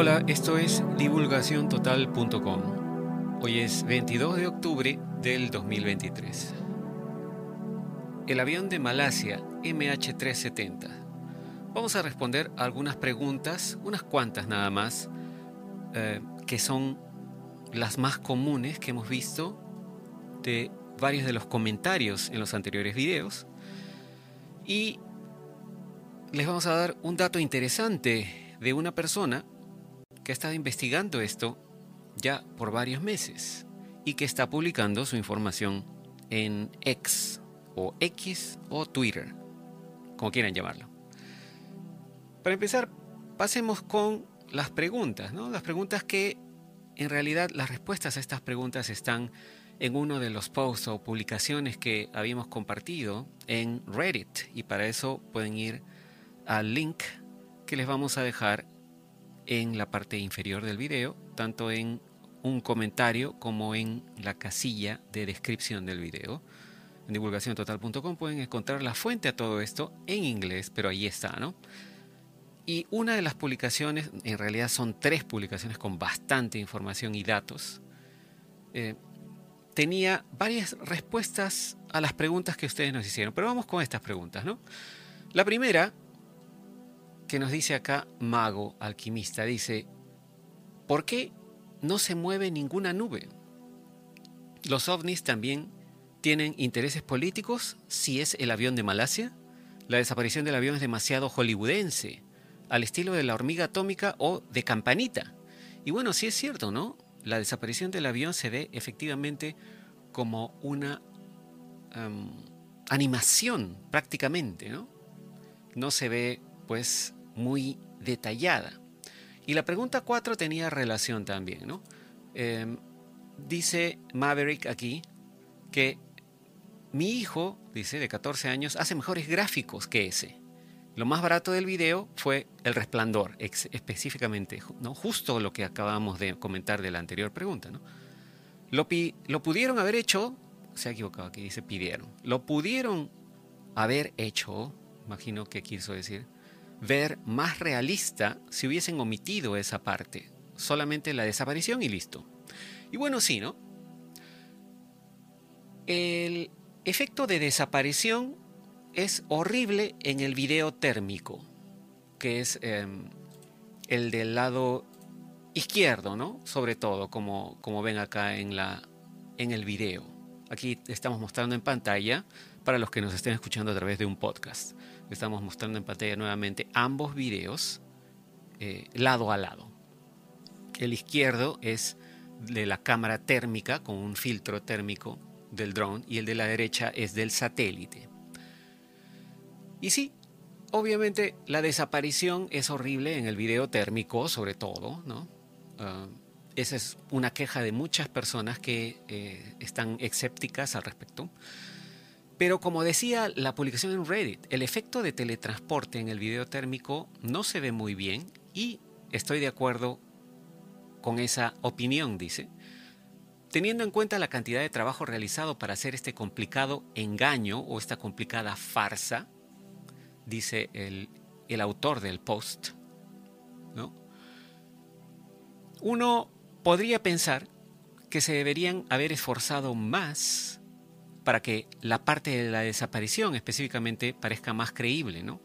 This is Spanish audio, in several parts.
Hola, esto es divulgaciontotal.com. Hoy es 22 de octubre del 2023. El avión de Malasia MH370. Vamos a responder algunas preguntas, unas cuantas nada más, eh, que son las más comunes que hemos visto de varios de los comentarios en los anteriores videos. Y les vamos a dar un dato interesante de una persona que ha estado investigando esto ya por varios meses y que está publicando su información en X o X o Twitter, como quieran llamarlo. Para empezar, pasemos con las preguntas, ¿no? Las preguntas que en realidad las respuestas a estas preguntas están en uno de los posts o publicaciones que habíamos compartido en Reddit y para eso pueden ir al link que les vamos a dejar en la parte inferior del video, tanto en un comentario como en la casilla de descripción del video. En divulgaciontotal.com pueden encontrar la fuente a todo esto en inglés, pero ahí está, ¿no? Y una de las publicaciones, en realidad son tres publicaciones con bastante información y datos, eh, tenía varias respuestas a las preguntas que ustedes nos hicieron. Pero vamos con estas preguntas, ¿no? La primera que nos dice acá Mago Alquimista. Dice, ¿por qué no se mueve ninguna nube? ¿Los ovnis también tienen intereses políticos si es el avión de Malasia? La desaparición del avión es demasiado hollywoodense, al estilo de la hormiga atómica o de campanita. Y bueno, sí es cierto, ¿no? La desaparición del avión se ve efectivamente como una animación prácticamente, ¿no? No se ve pues muy detallada. Y la pregunta 4 tenía relación también, ¿no? Em, dice Maverick aquí que mi hijo, dice, de 14 años, hace mejores gráficos que ese. Lo más barato del video fue el resplandor, específicamente, ¿no? justo lo que acabamos de comentar de la anterior pregunta. ¿no? Lo, lo pudieron haber hecho, se ha equivocado aquí, dice pidieron. Lo pudieron haber hecho, imagino que quiso decir, ver más realista si hubiesen omitido esa parte. Solamente la desaparición y listo. Y bueno, sí, ¿no? El efecto de desaparición es horrible en el video térmico, que es em, el del lado izquierdo, ¿no? Sobre todo, como, como ven acá en, la, en el video. Aquí estamos mostrando en pantalla para los que nos estén escuchando a través de un podcast. Estamos mostrando en pantalla nuevamente ambos videos eh, lado a lado. El izquierdo es de la cámara térmica con un filtro térmico del drone y el de la derecha es del satélite. Y sí, obviamente la desaparición es horrible en el video térmico sobre todo, ¿no? Ah, esa es una queja de muchas personas que eh, están escépticas al respecto. Pero como decía la publicación en Reddit, el efecto de teletransporte en el video térmico no se ve muy bien y estoy de acuerdo con esa opinión, dice. Teniendo en cuenta la cantidad de trabajo realizado para hacer este complicado engaño o esta complicada farsa, dice el, el autor del post, ¿no? uno podría pensar que se deberían haber esforzado más para que la parte de la desaparición específicamente parezca más creíble, ¿no?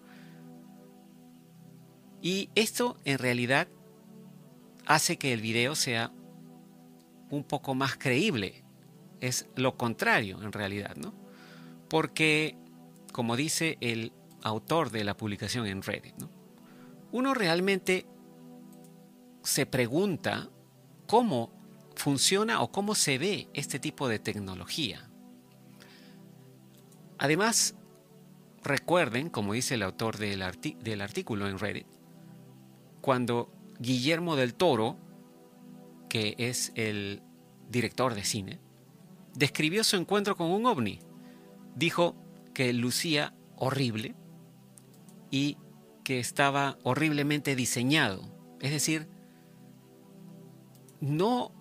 Y esto en realidad hace que el video sea un poco más creíble. Es lo contrario en realidad, ¿no? Porque, como dice el autor de la publicación en Reddit, ¿no? uno realmente se pregunta cómo funciona o cómo se ve este tipo de tecnología. Además, recuerden, como dice el autor del, artículo en Reddit, cuando Guillermo del Toro, que es el director de cine, describió su encuentro con un ovni. Dijo que lucía horrible y que estaba horriblemente diseñado. Es decir, no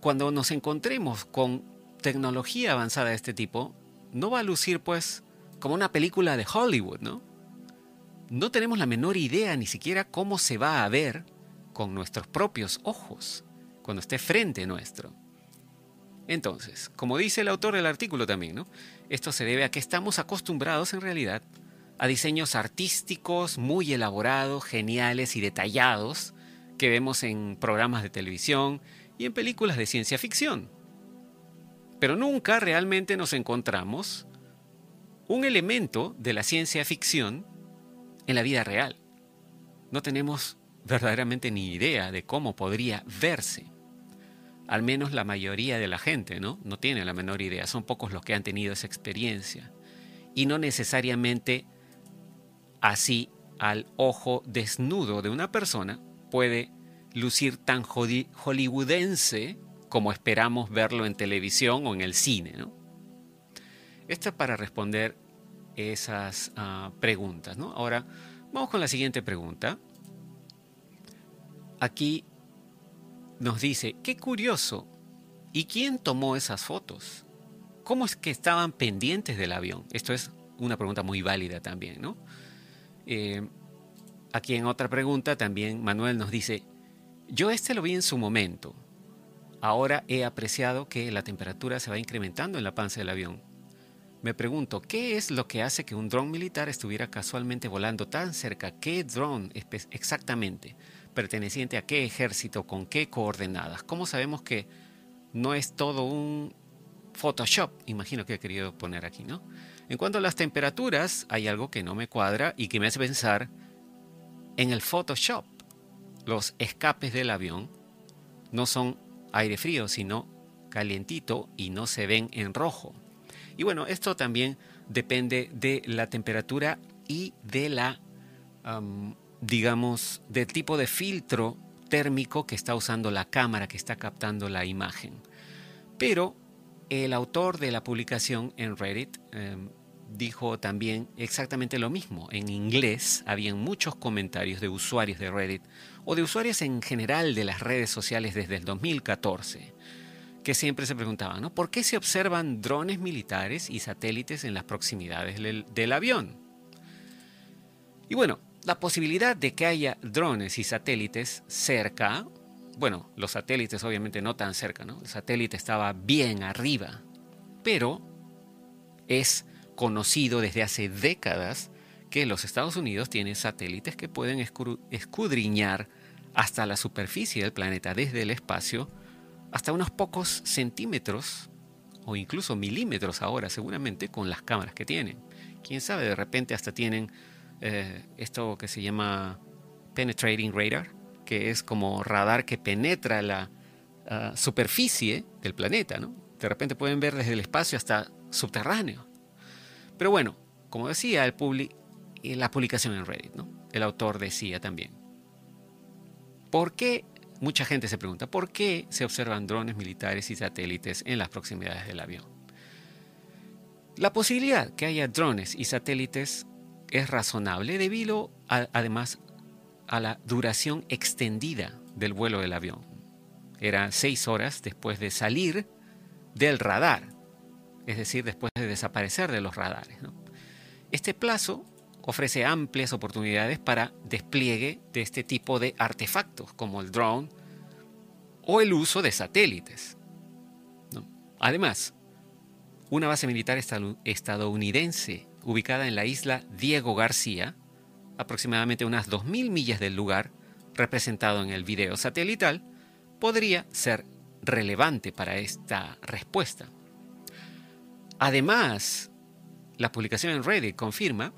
cuando nos encontremos con tecnología avanzada de este tipo, no va a lucir pues como una película de Hollywood, ¿no? No tenemos la menor idea ni siquiera cómo se va a ver con nuestros propios ojos, cuando esté frente nuestro. Entonces, como dice el autor del artículo también, ¿no? Esto se debe a que estamos acostumbrados en realidad a diseños artísticos muy elaborados, geniales y detallados que vemos en programas de televisión y en películas de ciencia ficción. Pero nunca realmente nos encontramos un elemento de la ciencia ficción en la vida real. No tenemos verdaderamente ni idea de cómo podría verse al menos la mayoría de la gente, ¿no? No tiene la menor idea, son pocos los que han tenido esa experiencia. Y no necesariamente así al ojo desnudo de una persona puede lucir tan hollywoodense como esperamos verlo en televisión o en el cine, ¿no? Esto es para responder esas ah, preguntas, ¿no? Ahora, vamos con la siguiente pregunta. Aquí nos dice, qué curioso, ¿y quién tomó esas fotos? ¿Cómo es que estaban pendientes del avión? Esto es una pregunta muy válida también, ¿no? Eh, aquí en otra pregunta también Manuel nos dice, yo este lo vi en su momento. Ahora he apreciado que la temperatura se va incrementando en la panza del avión. Me pregunto, ¿qué es lo que hace que un dron militar estuviera casualmente volando tan cerca? ¿Qué dron exactamente? perteneciente a qué ejército, con qué coordenadas. ¿Cómo sabemos que no es todo un Photoshop? Imagino que he querido poner aquí, ¿no? En cuanto a las temperaturas, hay algo que no me cuadra y que me hace pensar en el Photoshop. Los escapes del avión no son aire frío, sino calientito y no se ven en rojo. Y bueno, esto también depende de la temperatura y de la digamos, del tipo de filtro térmico que está usando la cámara que está captando la imagen. Pero el autor de la publicación en Reddit em, dijo también exactamente lo mismo. En inglés habían muchos comentarios de usuarios de Reddit o de usuarios en general de las redes sociales desde el 2014 que siempre se preguntaban, ¿no? ¿Por qué se observan drones militares y satélites en las proximidades del avión? Y bueno, la posibilidad de que haya drones y satélites cerca, bueno, los satélites obviamente no tan cerca, ¿no? El satélite estaba bien arriba, pero es conocido desde hace décadas que los Estados Unidos tienen satélites que pueden escudriñar hasta la superficie del planeta desde el espacio hasta unos pocos centímetros o incluso milímetros ahora seguramente con las cámaras que tienen. Quién sabe, de repente hasta tienen eh, esto que se llama Penetrating Radar, que es como radar que penetra la ah, superficie del planeta, ¿no? De repente pueden ver desde el espacio hasta subterráneo. Pero bueno, como decía el eh, la publicación en Reddit, ¿no? El autor decía también. ¿Por qué? Mucha gente se pregunta, ¿por qué se observan drones militares y satélites en las proximidades del avión? La posibilidad que haya drones y satélites es razonable debido además a la duración extendida del vuelo del avión. Era seis horas después de salir del radar, es decir, después de desaparecer de los radares. Este plazo ofrece amplias oportunidades para despliegue de este tipo de artefactos, como el drone o el uso de satélites. Además, una base militar estadounidense ubicada en la isla Diego García, aproximadamente unas 2.000 millas del lugar representado en el video satelital, podría ser relevante para esta respuesta. Además, la publicación en Reddit confirma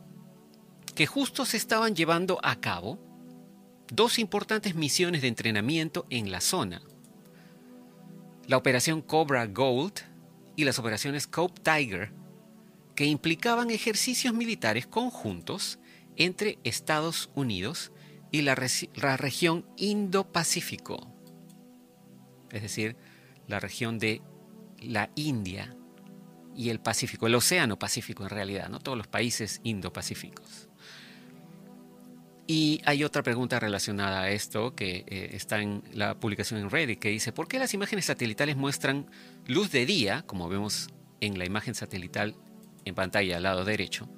que justo se estaban llevando a cabo dos importantes misiones de entrenamiento en la zona. La operación Cobra Gold y las operaciones Cope Tiger que implicaban ejercicios militares conjuntos entre Estados Unidos y la, región Indo-Pacífico, es decir, la región de la India y el Pacífico, el Océano Pacífico en realidad, no todos los países Indo-Pacíficos. Y hay otra pregunta relacionada a esto que eh, está en la publicación en Reddit que dice, ¿por qué las imágenes satelitales muestran luz de día, como vemos en la imagen satelital en pantalla al lado derecho,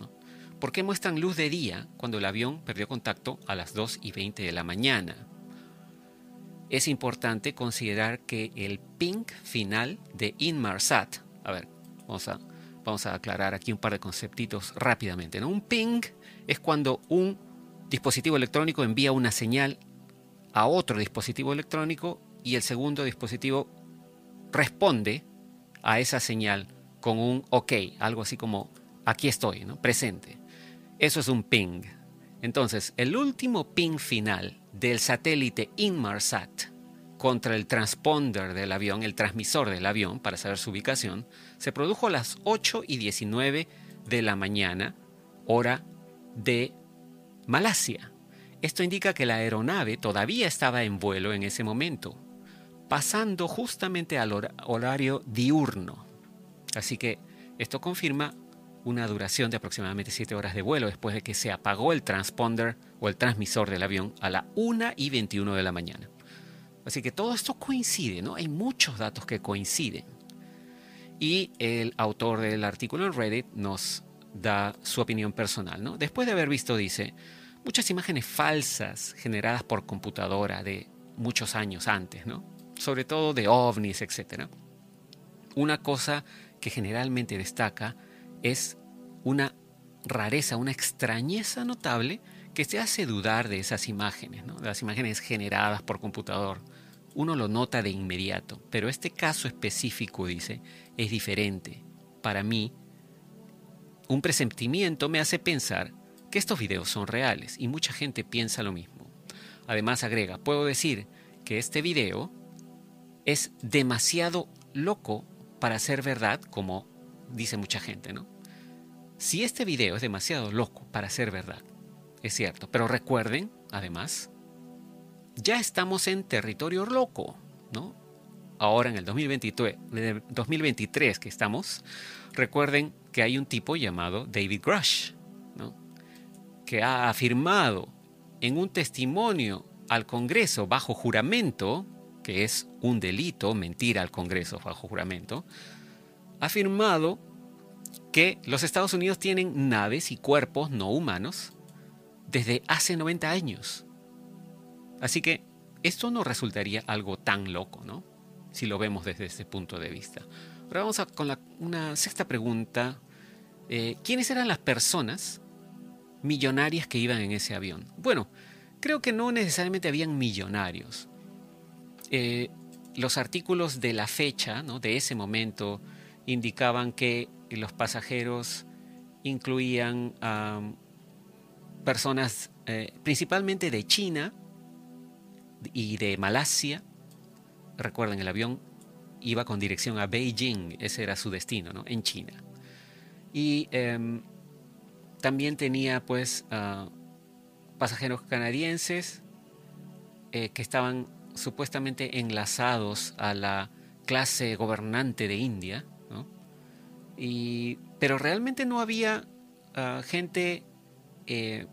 ¿por qué muestran luz de día cuando el avión perdió contacto a las 2 y 20 de la mañana? es importante considerar que el ping final de Inmarsat, a ver, vamos a, vamos a aclarar aquí un par de conceptitos rápidamente. ¿no? Un ping es cuando un dispositivo electrónico envía una señal a otro dispositivo electrónico y el segundo dispositivo responde a esa señal con un OK, algo así como aquí estoy, ¿no? presente. Eso es un ping. Entonces, el último ping final del satélite Inmarsat contra el transponder del avión, el transmisor del avión, para saber su ubicación, se produjo a las 8 y 19 de la mañana, hora de Malasia. Esto indica que la aeronave todavía estaba en vuelo en ese momento, pasando justamente al horario diurno. Así que esto confirma una duración de aproximadamente 7 horas de vuelo después de que se apagó el transponder o el transmisor del avión a la 1 y 21 de la mañana. Así que todo esto coincide, ¿no? Hay muchos datos que coinciden. Y el autor del artículo en Reddit nos da su opinión personal, ¿no? Después de haber visto, dice, muchas imágenes falsas generadas por computadora de muchos años antes, ¿no? Sobre todo de ovnis, etc. Una cosa que generalmente destaca es una rareza, una extrañeza notable que se hace dudar de esas imágenes, de las imágenes generadas por computador. Uno lo nota de inmediato, pero este caso específico, dice, es diferente. Para mí, un presentimiento me hace pensar que estos videos son reales y mucha gente piensa lo mismo. Además agrega, puedo decir que este video es demasiado loco para ser verdad, como dice mucha gente, ¿no? Si este video es demasiado loco para ser verdad, es cierto, pero recuerden, además, ya estamos en territorio loco, ¿no? Ahora en el 2023, 2023 que estamos, recuerden que hay un tipo llamado David Grush, ¿no? que ha afirmado en un testimonio al Congreso bajo juramento, que es un delito mentir al Congreso bajo juramento, ha afirmado que los Estados Unidos tienen naves y cuerpos no humanos desde hace 90 años. Así que esto no resultaría algo tan loco, ¿no? Si lo vemos desde ese punto de vista. Ahora vamos a, con una sexta pregunta. Eh, ¿Quiénes eran las personas millonarias que iban en ese avión? Bueno, creo que no necesariamente habían millonarios. Eh, los artículos de la fecha, ¿no? de ese momento, indicaban que los pasajeros incluían a personas eh, principalmente de China y de Malasia. Recuerden, el avión iba con dirección a Beijing, ese era su destino, ¿no? en China. Y em, también tenía pues pasajeros canadienses eh, que estaban supuestamente enlazados a la clase gobernante de India pero realmente no había ah, gente eh,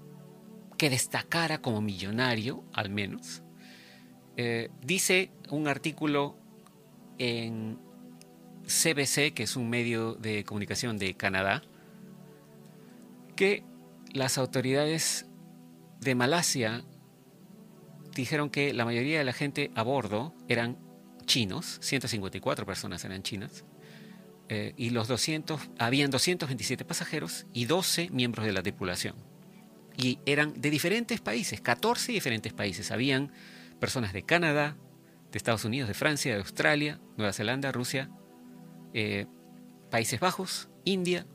que destacara como millonario, al menos. Eh, dice un artículo en CBC, que es un medio de comunicación de Canadá, que las autoridades de Malasia dijeron que la mayoría de la gente a bordo eran chinos, 154 personas eran chinas, eh, y los 200, habían 227 pasajeros y 12 miembros de la tripulación. Y eran de diferentes países, 14 diferentes países. Habían personas de Canadá, de Estados Unidos, de Francia, de Australia, Nueva Zelanda, Rusia, eh, Países Bajos, India,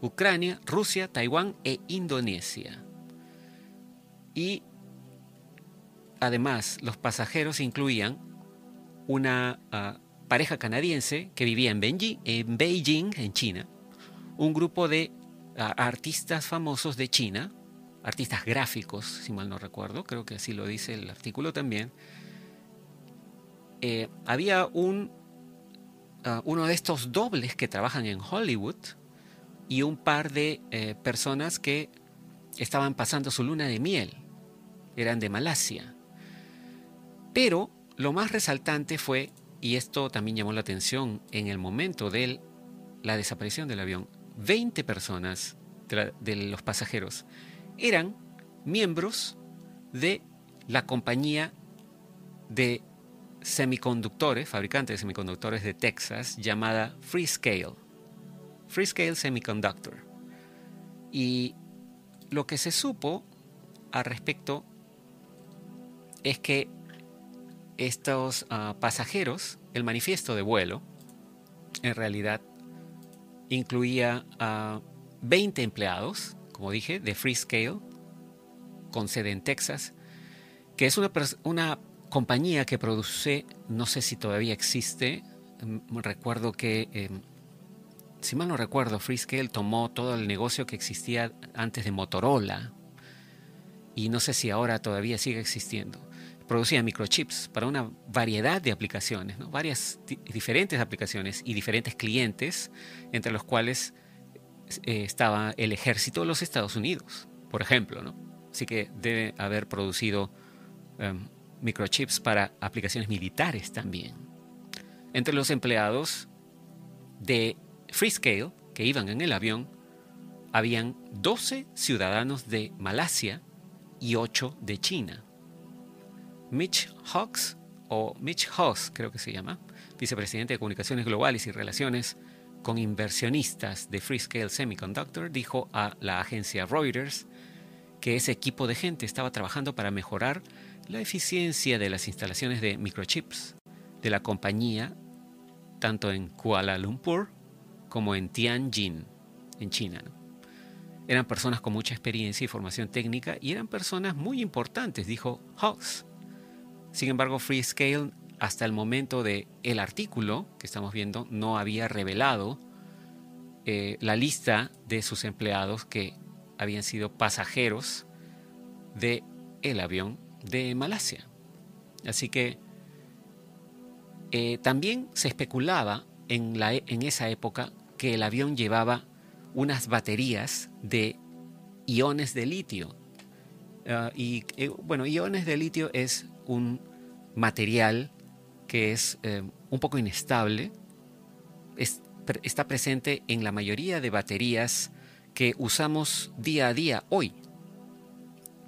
Ucrania, Rusia, Taiwán e Indonesia. Y además los pasajeros incluían una ah, pareja canadiense que vivía en Beijing, en, Beijing, en China, un grupo de ah, artistas famosos de China, artistas gráficos, si mal no recuerdo, creo que así lo dice el artículo también. Eh, había un, ah, uno de estos dobles que trabajan en Hollywood y un par de eh, personas que estaban pasando su luna de miel. Eran de Malasia. Pero lo más resaltante fue y esto también llamó la atención en el momento de la desaparición del avión. 20 personas de, los pasajeros eran miembros de la compañía de semiconductores, fabricante de semiconductores de Texas, llamada Freescale. Freescale Semiconductor. Y lo que se supo al respecto es que estos ah, pasajeros, el manifiesto de vuelo, en realidad incluía a 20 empleados, como dije, de Freescale, con sede en Texas, que es una, una compañía que produce, no sé si todavía existe, mm, recuerdo que, em, si mal no recuerdo, Freescale tomó todo el negocio que existía antes de Motorola, y no sé si ahora todavía sigue existiendo producía microchips para una variedad de aplicaciones, varias diferentes aplicaciones y diferentes clientes, entre los cuales eh, estaba el ejército de los Estados Unidos, por ejemplo. ¿no? Así que debe haber producido em, microchips para aplicaciones militares también. Entre los empleados de Freescale que iban en el avión, habían 12 ciudadanos de Malasia y 8 de China. Mitch Hawks, o Mitch Hawks creo que se llama, vicepresidente de Comunicaciones Globales y Relaciones con Inversionistas de Freescale Semiconductor, dijo a la agencia Reuters que ese equipo de gente estaba trabajando para mejorar la eficiencia de las instalaciones de microchips de la compañía, tanto en Kuala Lumpur como en Tianjin, en China. Eran personas con mucha experiencia y formación técnica y eran personas muy importantes, dijo Hawks. Sin embargo, Freescale hasta el momento del el artículo que estamos viendo no había revelado eh, la lista de sus empleados que habían sido pasajeros de el avión de Malasia. Así que eh, también se especulaba en, la, e, en esa época que el avión llevaba unas baterías de iones de litio. Ah, y eh, bueno, iones de litio es un material que es eh, un poco inestable, está presente en la mayoría de baterías que usamos día a día hoy.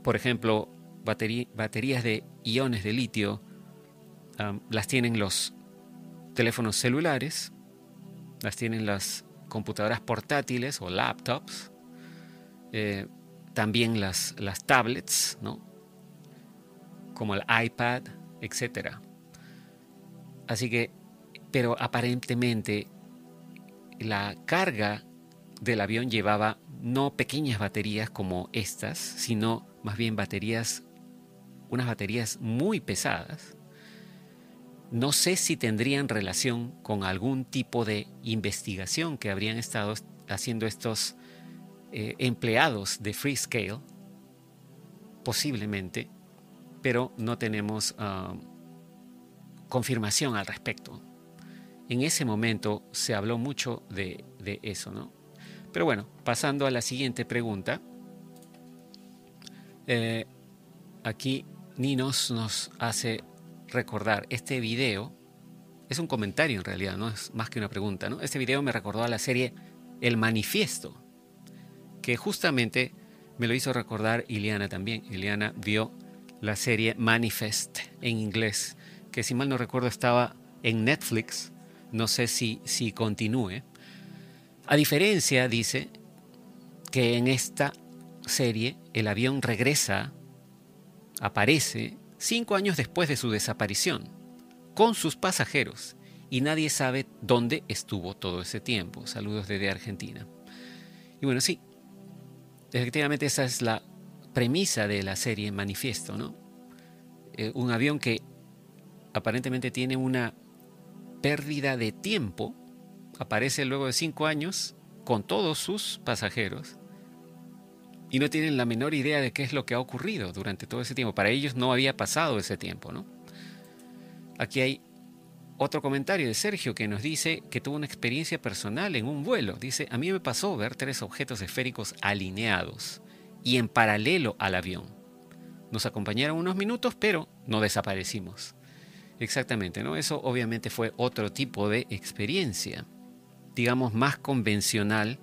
Por ejemplo, baterías de iones de litio las tienen los teléfonos celulares, las tienen las computadoras portátiles o laptops, eh, también las, las tablets, ¿no? como el iPad, etc. Así que, pero aparentemente la carga del avión llevaba no pequeñas baterías como estas, sino más bien baterías, unas baterías muy pesadas. No sé si tendrían relación con algún tipo de investigación que habrían estado haciendo estos eh, empleados de Freescale, posiblemente, pero no tenemos ah, confirmación al respecto. En ese momento se habló mucho de, eso, ¿no? Pero bueno, pasando a la siguiente pregunta. Eh, aquí Ninos nos hace recordar este video. Es un comentario en realidad, no es más que una pregunta, ¿no? Este video me recordó a la serie El Manifiesto, que justamente me lo hizo recordar Iliana también. Iliana vio la serie Manifest en inglés, que si mal no recuerdo estaba en Netflix, no sé si, si continúe. A diferencia, dice, que en esta serie el avión regresa, aparece cinco años después de su desaparición, con sus pasajeros, y nadie sabe dónde estuvo todo ese tiempo. Saludos desde Argentina. Y bueno, sí, efectivamente esa es la premisa de la serie Manifiesto, ¿no? Eh, un avión que aparentemente tiene una pérdida de tiempo, aparece luego de cinco años con todos sus pasajeros y no tienen la menor idea de qué es lo que ha ocurrido durante todo ese tiempo. Para ellos no había pasado ese tiempo, ¿no? Aquí hay otro comentario de Sergio que nos dice que tuvo una experiencia personal en un vuelo. Dice, a mí me pasó ver tres objetos esféricos alineados y en paralelo al avión. Nos acompañaron unos minutos, pero no desaparecimos. Exactamente, ¿no? Eso obviamente fue otro tipo de experiencia, digamos más convencional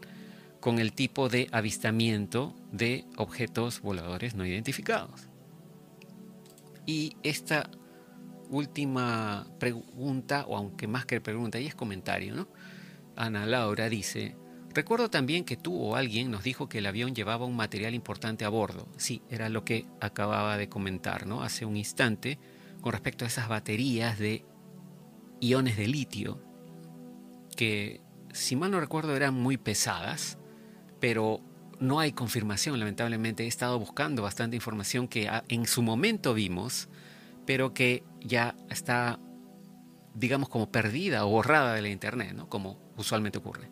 con el tipo de avistamiento de objetos voladores no identificados. Y esta última pregunta, o aunque más que pregunta, y es comentario, ¿no? Ana Laura dice, recuerdo también que tú o alguien nos dijo que el avión llevaba un material importante a bordo. Sí, era lo que acababa de comentar, ¿no? Hace un instante, con respecto a esas baterías de iones de litio, que si mal no recuerdo eran muy pesadas, pero no hay confirmación, lamentablemente. He estado buscando bastante información que en su momento vimos, pero que ya está, digamos, como perdida o borrada de la Internet, ¿no? Como usualmente ocurre.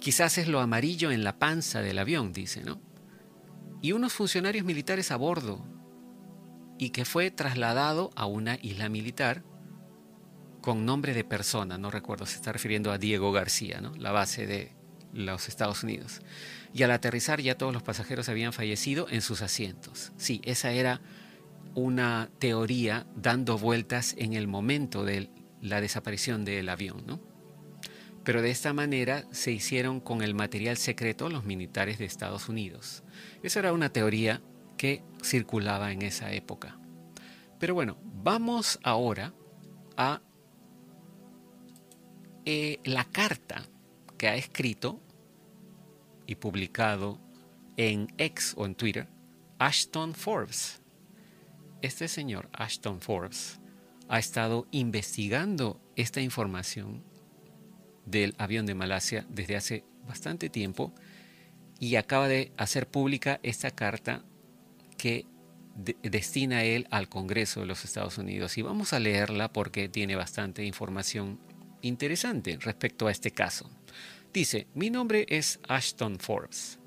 Quizás es lo amarillo en la panza del avión, dice, ¿no? Y unos funcionarios militares a bordo, y que fue trasladado a una isla militar con nombre de persona, no recuerdo, se está refiriendo a Diego García, ¿no? la base de los Estados Unidos. Y al aterrizar ya todos los pasajeros habían fallecido en sus asientos. Sí, esa era una teoría dando vueltas en el momento de la desaparición del avión, ¿no? Pero de esta manera se hicieron con el material secreto los militares de Estados Unidos. Esa era una teoría que circulaba en esa época. Pero bueno, vamos ahora a eh, la carta que ha escrito y publicado en X o en Twitter Ashton Forbes. Este señor Ashton Forbes ha estado investigando esta información del avión de Malasia desde hace bastante tiempo y acaba de hacer pública esta carta que destina él al Congreso de los Estados Unidos. Y vamos a leerla porque tiene bastante información interesante respecto a este caso. Dice, mi nombre es Ashton Forbes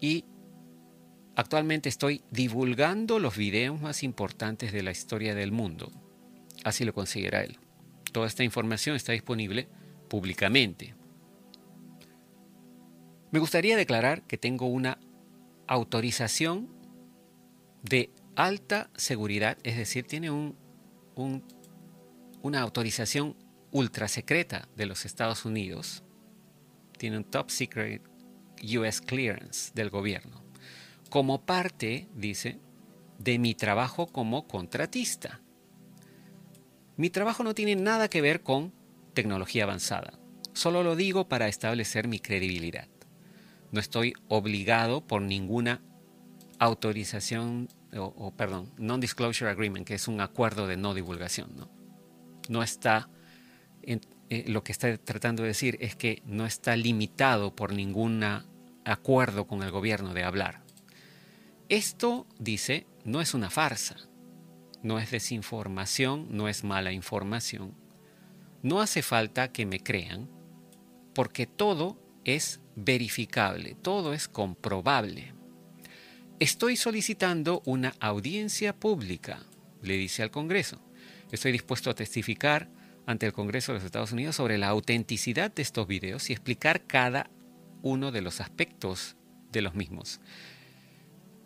y actualmente estoy divulgando los videos más importantes de la historia del mundo. Así lo considera él. Toda esta información está disponible públicamente. Me gustaría declarar que tengo una autorización de alta seguridad, es decir, tiene un, una autorización ultra secreta de los Estados Unidos, tiene un top secret US clearance del gobierno, como parte, dice, de mi trabajo como contratista. Mi trabajo no tiene nada que ver con tecnología avanzada, solo lo digo para establecer mi credibilidad. No estoy obligado por ninguna autorización o, perdón, non-disclosure agreement, que es un acuerdo de no divulgación, ¿no? No está eh, lo que está tratando de decir es que no está limitado por ningún acuerdo con el gobierno de hablar. Esto, dice, no es una farsa, no es desinformación, no es mala información. No hace falta que me crean, porque todo es verificable, todo es comprobable. Estoy solicitando una audiencia pública, le dice al Congreso. Estoy dispuesto a testificar ante el Congreso de los Estados Unidos sobre la autenticidad de estos videos y explicar cada uno de los aspectos de los mismos.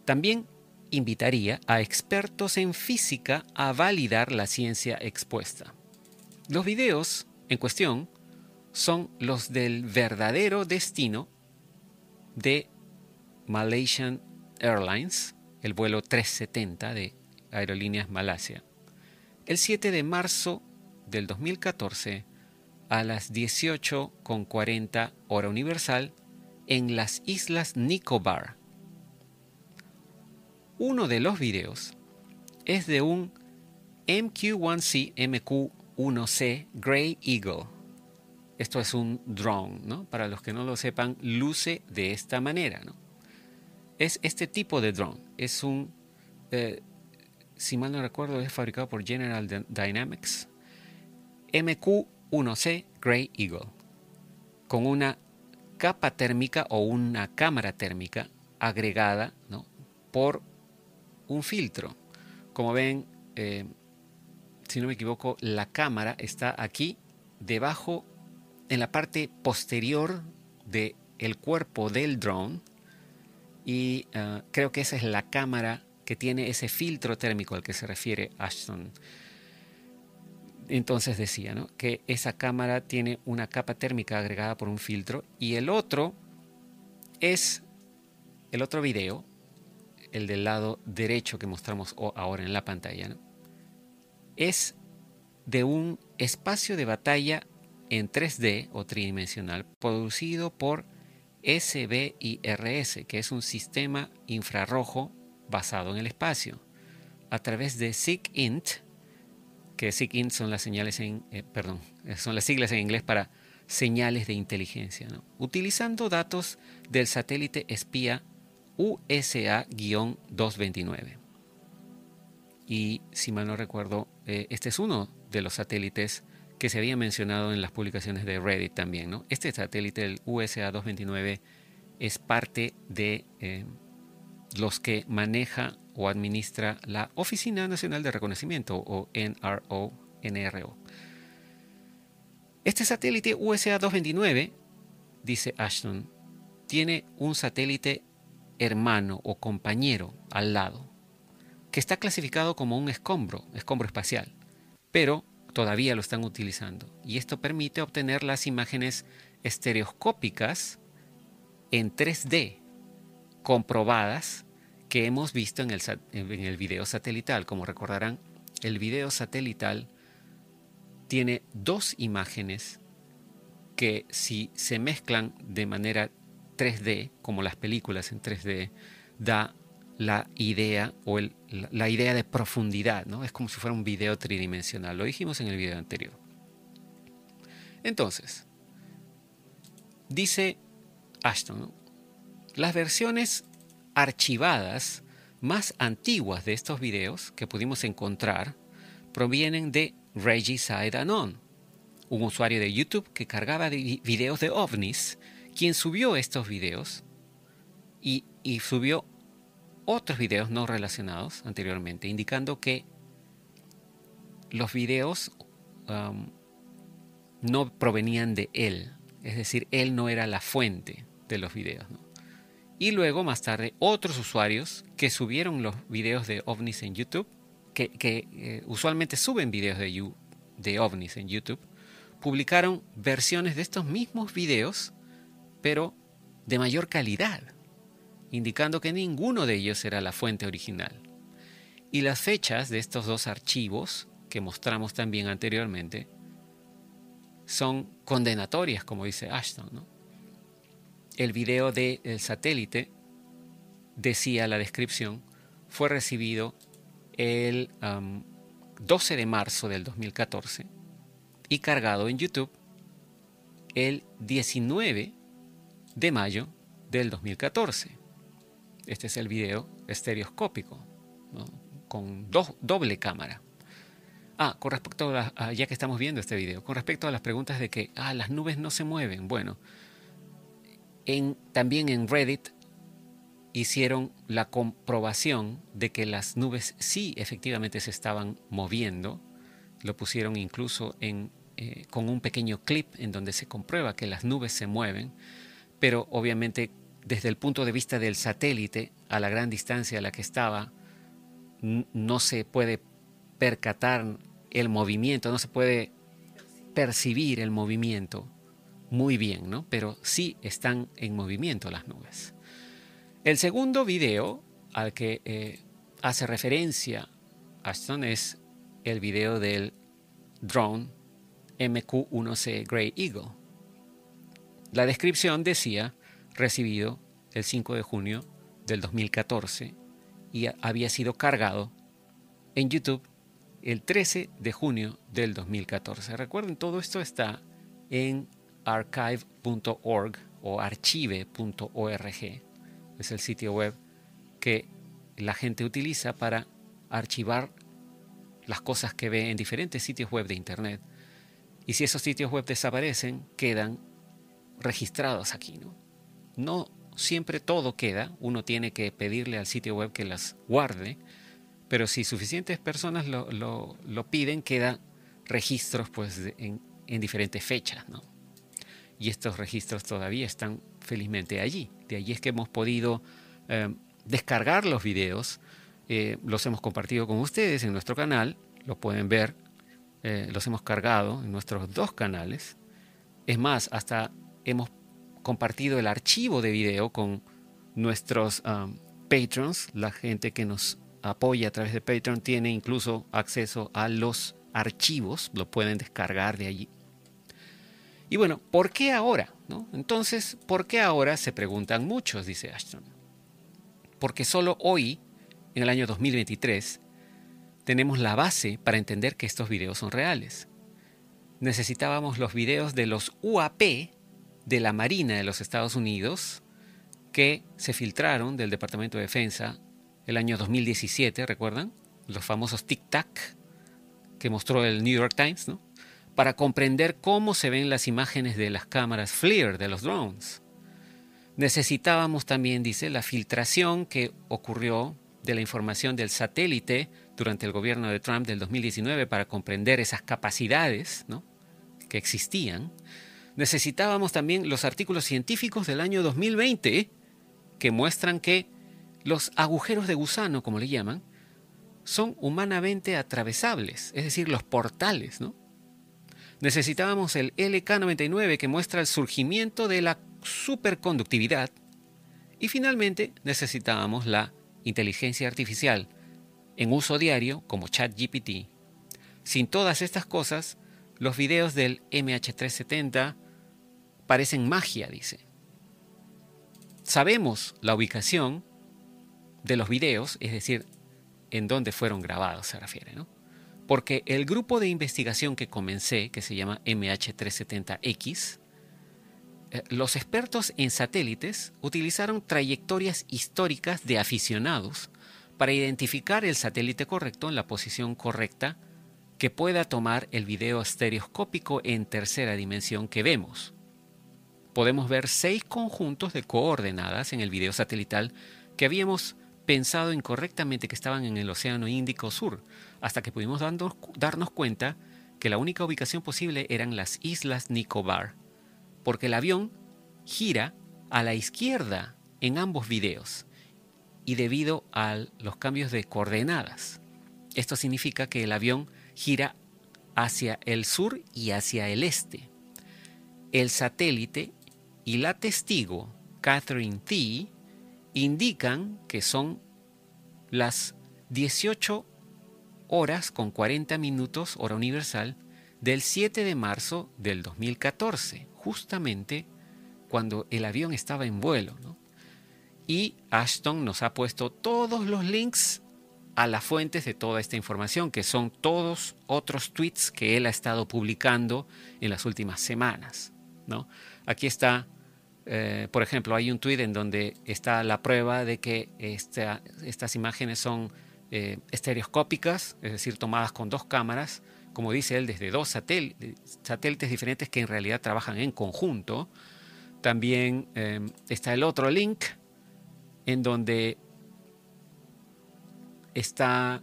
También invitaría a expertos en física a validar la ciencia expuesta. Los videos en cuestión son los del verdadero destino de Malaysian Airlines, el vuelo 370 de Aerolíneas Malasia, el 7 de marzo del 2014 a las 18.40 hora universal en las Islas Nicobar. Uno de los videos es de un MQ-1C MQ-1C Grey Eagle. Esto es un drone, ¿no? Para los que no lo sepan, luce de esta manera, ¿no? Es este tipo de drone. Es un, eh, si mal no recuerdo, es fabricado por General Dynamics MQ-1C Grey Eagle, con una capa térmica o una cámara térmica agregada por un filtro. Como ven, eh, si no me equivoco, la cámara está aquí debajo, en la parte posterior del el cuerpo del drone. Y eh, creo que esa es la cámara que tiene ese filtro térmico al que se refiere Ashton entonces decía que esa cámara tiene una capa térmica agregada por un filtro y el otro es el otro video, el del lado derecho que mostramos ahora en la pantalla. es de un espacio de batalla en 3D o tridimensional producido por SBIRS, que es un sistema infrarrojo basado en el espacio, a través de SIGINT, que SIGINT son las señales en, eh, perdón, son las siglas en inglés para señales de inteligencia, utilizando datos del satélite espía USA-229. Y si mal no recuerdo, eh, este es uno de los satélites que se había mencionado en las publicaciones de Reddit también. ¿no? Este satélite, el USA-229, es parte de eh, los que maneja o administra la Oficina Nacional de Reconocimiento o NRO. Este satélite USA-229, dice Ashton, tiene un satélite hermano o compañero al lado, que está clasificado como un escombro, escombro espacial, pero todavía lo están utilizando. Y esto permite obtener las imágenes estereoscópicas en 3D, comprobadas, que hemos visto en el, en el video satelital. Como recordarán, el video satelital tiene dos imágenes que si se mezclan de manera 3D, como las películas en 3D, da la idea o la idea de profundidad, ¿no? Es como si fuera un video tridimensional. Lo dijimos en el video anterior. Entonces, dice Ashton, las versiones archivadas más antiguas de estos videos que pudimos encontrar provienen de Regicide Anon, un usuario de YouTube que cargaba videos de ovnis quien subió estos videos y, subió otros videos no relacionados anteriormente, indicando que los videos um, no provenían de él, es decir, él no era la fuente de los videos. Y luego, más tarde, otros usuarios que subieron los videos de ovnis en YouTube, que, eh, usualmente suben videos de, de ovnis en YouTube, publicaron versiones de estos mismos videos pero de mayor calidad, indicando que ninguno de ellos era la fuente original. Y las fechas de estos dos archivos, que mostramos también anteriormente, son condenatorias, como dice Ashton. El video del satélite, decía la descripción, fue recibido el 12 de marzo del 2014 y cargado en YouTube el 19 de mayo del 2014. Este es el video estereoscópico, con doble cámara. Ah, con respecto a, ya que estamos viendo este video, con respecto a las preguntas de que ah, las nubes no se mueven. Bueno, también en Reddit hicieron la comprobación de que las nubes sí efectivamente se estaban moviendo. Lo pusieron incluso eh, con un pequeño clip en donde se comprueba que las nubes se mueven pero obviamente desde el punto de vista del satélite, a la gran distancia a la que estaba, no se puede percatar el movimiento, no se puede percibir el movimiento muy bien, ¿no? Pero sí están en movimiento las nubes. El segundo video al que eh, hace referencia Ashton es el video del drone MQ-1C Grey Eagle. La descripción decía recibido el 5 de junio del 2014 y había sido cargado en YouTube el 13 de junio del 2014. Recuerden, todo esto está en archive.org o archive.org. Es el sitio web que la gente utiliza para archivar las cosas que ve en diferentes sitios web de Internet. Y si esos sitios web desaparecen, quedan registrados aquí. ¿no? no siempre todo queda, uno tiene que pedirle al sitio web que las guarde, pero si suficientes personas lo, piden, queda registros pues, en, en, diferentes fechas. ¿no? Y estos registros todavía están felizmente allí. De allí es que hemos podido eh, descargar los videos, eh, los hemos compartido con ustedes en nuestro canal, lo pueden ver, eh, los hemos cargado en nuestros dos canales. Es más, hasta hemos compartido el archivo de video con nuestros um, patrons, la gente que nos apoya a través de Patreon tiene incluso acceso a los archivos, lo pueden descargar de allí. Y bueno, ¿por qué ahora? Entonces, ¿por qué ahora? Se preguntan muchos, dice Ashton. Porque solo hoy, en el año 2023, tenemos la base para entender que estos videos son reales. Necesitábamos los videos de los UAP de la Marina de los Estados Unidos que se filtraron del Departamento de Defensa el año 2017, ¿recuerdan? Los famosos tic-tac que mostró el New York Times, ¿no? Para comprender cómo se ven las imágenes de las cámaras FLIR de los drones. Necesitábamos también, dice, la filtración que ocurrió de la información del satélite durante el gobierno de Trump del 2019 para comprender esas capacidades ¿no? que existían. Necesitábamos también los artículos científicos del año 2020 que muestran que los agujeros de gusano, como le llaman, son humanamente atravesables, es decir, los portales, ¿no? Necesitábamos el LK99 que muestra el surgimiento de la superconductividad y finalmente necesitábamos la inteligencia artificial en uso diario como ChatGPT. Sin todas estas cosas, los videos del MH370 parecen magia, dice. Sabemos la ubicación de los videos, es decir, en dónde fueron grabados, se refiere, ¿no? Porque el grupo de investigación que comencé, que se llama MH370X, eh, los expertos en satélites utilizaron trayectorias históricas de aficionados para identificar el satélite correcto en la posición correcta que pueda tomar el video estereoscópico en tercera dimensión que vemos. Podemos ver seis conjuntos de coordenadas en el video satelital que habíamos pensado incorrectamente que estaban en el Océano Índico Sur, hasta que pudimos darnos cuenta que la única ubicación posible eran las Islas Nicobar, porque el avión gira a la izquierda en ambos videos y debido a los cambios de coordenadas. Esto significa que el avión gira hacia el sur y hacia el este. El satélite y la testigo, Catherine T., indican que son las 18 horas con 40 minutos hora universal del 7 de marzo del 2014, justamente cuando el avión estaba en vuelo. Y Ashton nos ha puesto todos los links a las fuentes de toda esta información, que son todos otros tweets que él ha estado publicando en las últimas semanas. ¿no? Aquí está eh, por ejemplo, hay un tweet en donde está la prueba de que estas imágenes son eh, estereoscópicas, es decir, tomadas con dos cámaras, como dice él, desde dos satélites diferentes que en realidad trabajan en conjunto. También eh, está el otro link en donde está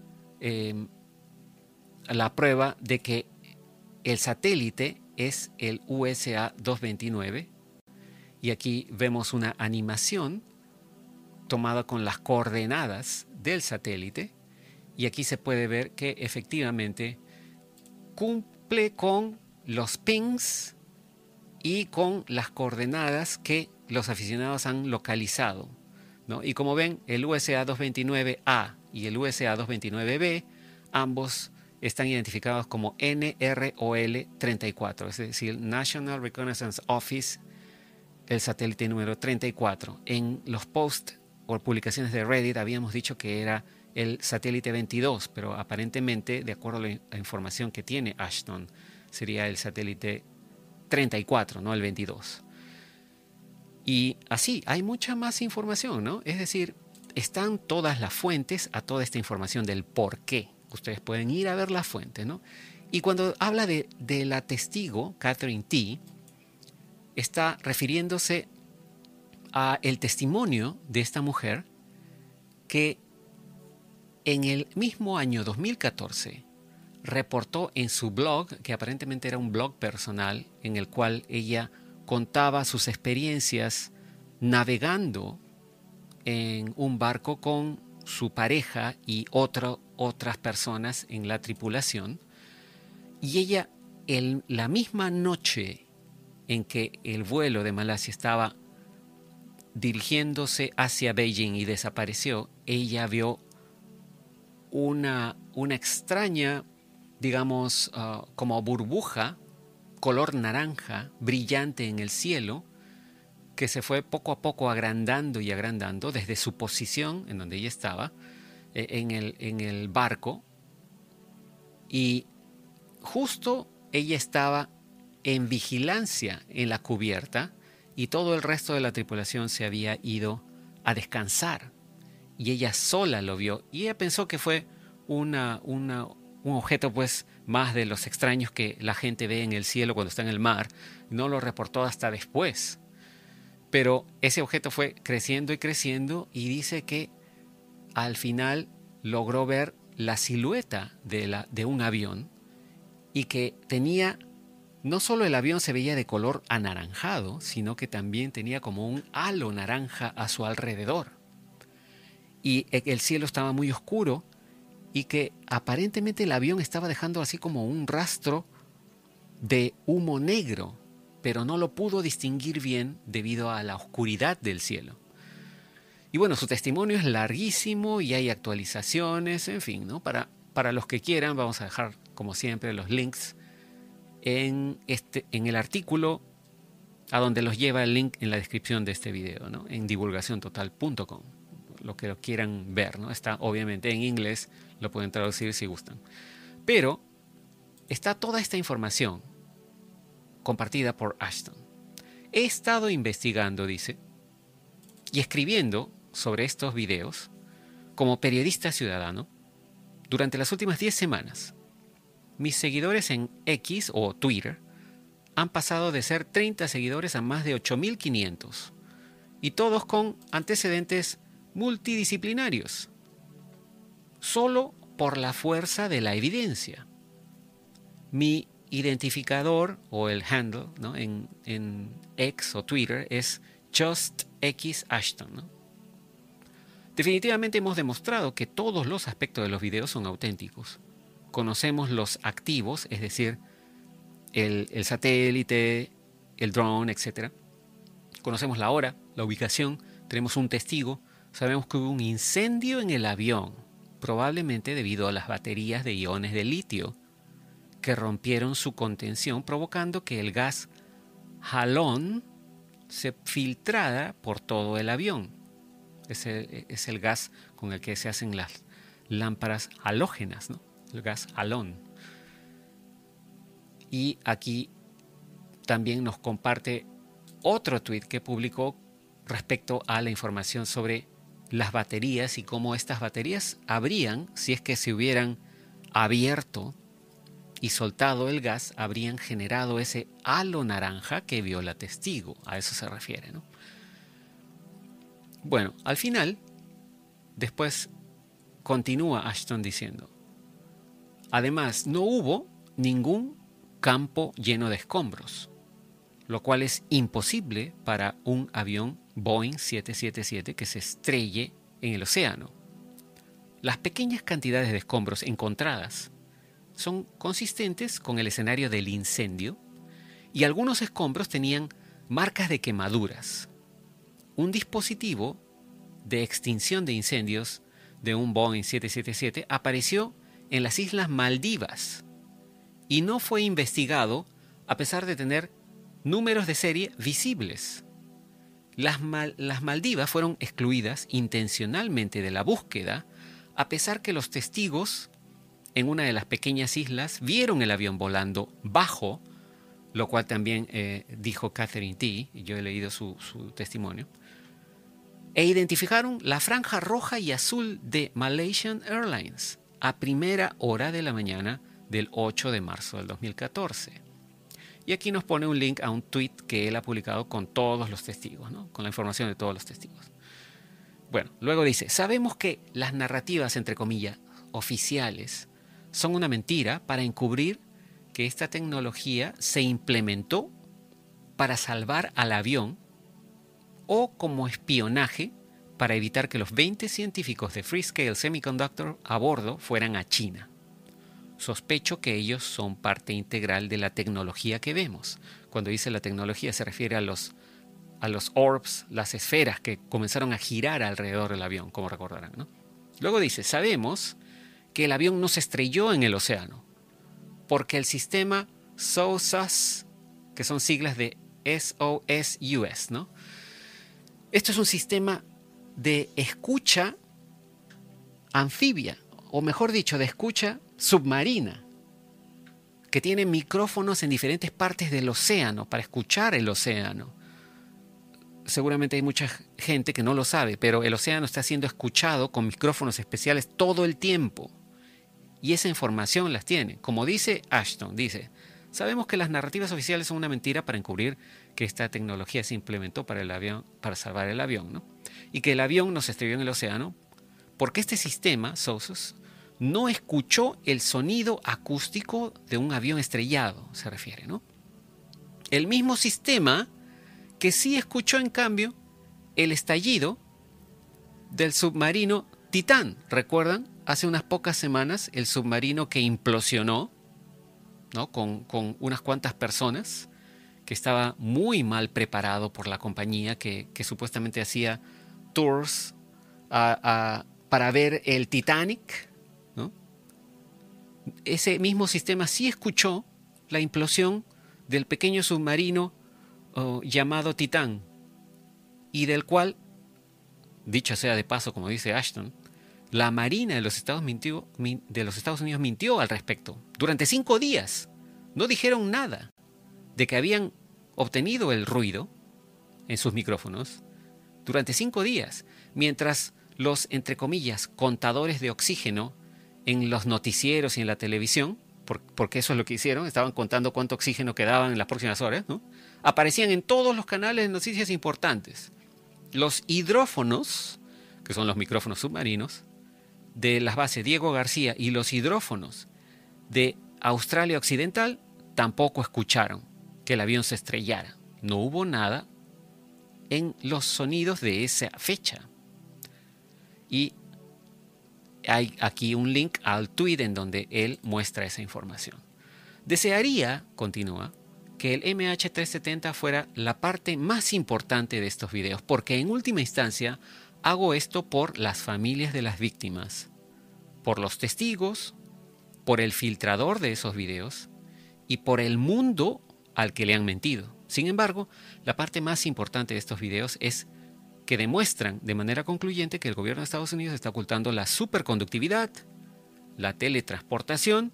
la prueba de que el satélite es el USA 229 y aquí vemos una animación tomada con las coordenadas del satélite. Y aquí se puede ver que efectivamente cumple con los pings y con las coordenadas que los aficionados han localizado. Y como ven, el USA 229A y el USA 229B, ambos están identificados como NROL 34, es decir, National Reconnaissance Office el satélite número 34. En los posts o publicaciones de Reddit habíamos dicho que era el satélite 22, pero aparentemente, de acuerdo a la información que tiene Ashton, sería el satélite 34, no el 22. Y así, hay mucha más información, ¿no? Es decir, están todas las fuentes a toda esta información del por qué. Ustedes pueden ir a ver la fuente, ¿no? Y cuando habla de, de la testigo, Catherine T., está refiriéndose a el testimonio de esta mujer que en el mismo año 2014 reportó en su blog, que aparentemente era un blog personal, en el cual ella contaba sus experiencias navegando en un barco con su pareja y otras personas en la tripulación. Y ella, en la misma noche en que el vuelo de Malasia estaba dirigiéndose hacia Beijing y desapareció, ella vio una, una extraña, digamos, ah, como burbuja, color naranja, brillante en el cielo, que se fue poco a poco agrandando y agrandando desde su posición en donde ella estaba, eh, en, el, en el barco, y justo ella estaba en vigilancia en la cubierta y todo el resto de la tripulación se había ido a descansar. Y ella sola lo vio y ella pensó que fue una, una, un objeto pues más de los extraños que la gente ve en el cielo cuando está en el mar. No lo reportó hasta después. Pero ese objeto fue creciendo y creciendo y dice que al final logró ver la silueta de, la, de un avión y que tenía, no solo el avión se veía de color anaranjado, sino que también tenía como un halo naranja a su alrededor. Y e, el cielo estaba muy oscuro y que aparentemente el avión estaba dejando así como un rastro de humo negro, pero no lo pudo distinguir bien debido a la oscuridad del cielo. Y bueno, su testimonio es larguísimo y hay actualizaciones, en fin, ¿no? Para, para los que quieran, vamos a dejar, como siempre, los links en, este, en el artículo a donde los lleva el link en la descripción de este video, ¿no? En divulgaciontotal.com, lo que lo quieran ver, ¿no? Está obviamente en inglés, lo pueden traducir si gustan. Pero está toda esta información compartida por Ashton. He estado investigando, dice, y escribiendo sobre estos videos como periodista ciudadano durante las últimas 10 semanas. Mis seguidores en X o Twitter han pasado de ser 30 seguidores a más de 8.500 y todos con antecedentes multidisciplinarios, solo por la fuerza de la evidencia. Mi identificador o el handle en, en X o Twitter es JustXAshton. Definitivamente hemos demostrado que todos los aspectos de los videos son auténticos. Conocemos los activos, es decir, el, satélite, el drone, etc. Conocemos la hora, la ubicación, tenemos un testigo, sabemos que hubo un incendio en el avión, probablemente debido a las baterías de iones de litio, que rompieron su contención, provocando que el gas halón se filtrara por todo el avión es el, gas con el que se hacen las lámparas halógenas, ¿no? Gas halón. Y aquí también nos comparte otro tweet que publicó respecto a la información sobre las baterías y cómo estas baterías habrían, si es que se hubieran abierto y soltado el gas, habrían generado ese halo naranja que vio la testigo. A eso se refiere. ¿no? Bueno, al final, después continúa Ashton diciendo, además no hubo ningún campo lleno de escombros, lo cual es imposible para un avión Boeing 777 que se estrelle en el océano. Las pequeñas cantidades de escombros encontradas son consistentes con el escenario del incendio y algunos escombros tenían marcas de quemaduras, un dispositivo de extinción de incendios de un Boeing 777 apareció en las Islas Maldivas y no fue investigado a pesar de tener números de serie visibles. Las, las, Maldivas fueron excluidas intencionalmente de la búsqueda a pesar que los testigos en una de las pequeñas islas vieron el avión volando bajo, lo cual también eh, dijo Catherine T., y yo he leído su testimonio, e identificaron la franja roja y azul de Malaysian Airlines a primera hora de la mañana del 8 de marzo del 2014. Y aquí nos pone un link a un tweet que él ha publicado con todos los testigos, con la información de todos los testigos. Bueno, luego dice, sabemos que las narrativas, entre comillas, oficiales, son una mentira para encubrir que esta tecnología se implementó para salvar al avión o como espionaje para evitar que los 20 científicos de Freescale Semiconductor a bordo fueran a China. Sospecho que ellos son parte integral de la tecnología que vemos. Cuando dice la tecnología se refiere a los, a los orbs, las esferas que comenzaron a girar alrededor del avión, como recordarán. Luego dice, sabemos que el avión no se estrelló en el océano, porque el sistema SOSUS, que son siglas de SOSUS, ¿no? Esto es un sistema de escucha anfibia, o mejor dicho, de escucha submarina, que tiene micrófonos en diferentes partes del océano para escuchar el océano. Seguramente hay mucha gente que no lo sabe, pero el océano está siendo escuchado con micrófonos especiales todo el tiempo. Y esa información las tiene. Como dice Ashton, dice, sabemos que las narrativas oficiales son una mentira para encubrir que esta tecnología se implementó para el avión, para salvar el avión, ¿no? Y que el avión nos estrelló en el océano porque este sistema, SOSUS, no escuchó el sonido acústico de un avión estrellado, se refiere, ¿no? El mismo sistema que sí escuchó, en cambio, el estallido del submarino Titán. ¿Recuerdan? Hace unas pocas semanas, el submarino que implosionó, ¿no? Con, unas cuantas personas, que estaba muy mal preparado por la compañía que, supuestamente hacía tours para ver el Titanic, ese mismo sistema sí escuchó la implosión del pequeño submarino oh, llamado Titán y del cual, dicho sea de paso, como dice Ashton, la Marina de los Estados, de los Estados Unidos mintió al respecto. Durante cinco días no dijeron nada de que habían obtenido el ruido en sus micrófonos durante cinco días, mientras los, entre comillas, contadores de oxígeno en los noticieros y en la televisión, porque eso es lo que hicieron, estaban contando cuánto oxígeno quedaban en las próximas horas, ¿no? aparecían en todos los canales de noticias importantes. Los hidrófonos, que son los micrófonos submarinos, de las bases Diego García y los hidrófonos de Australia Occidental tampoco escucharon que el avión se estrellara. No hubo nada en los sonidos de esa fecha. Y hay aquí un link al tweet en donde él muestra esa información. Desearía, continúa, que el MH370 fuera la parte más importante de estos videos, porque en última instancia hago esto por las familias de las víctimas, por los testigos, por el filtrador de esos videos y por el mundo al que le han mentido. Sin embargo, la parte más importante de estos videos es que demuestran de manera concluyente que el gobierno de Estados Unidos está ocultando la superconductividad, la teletransportación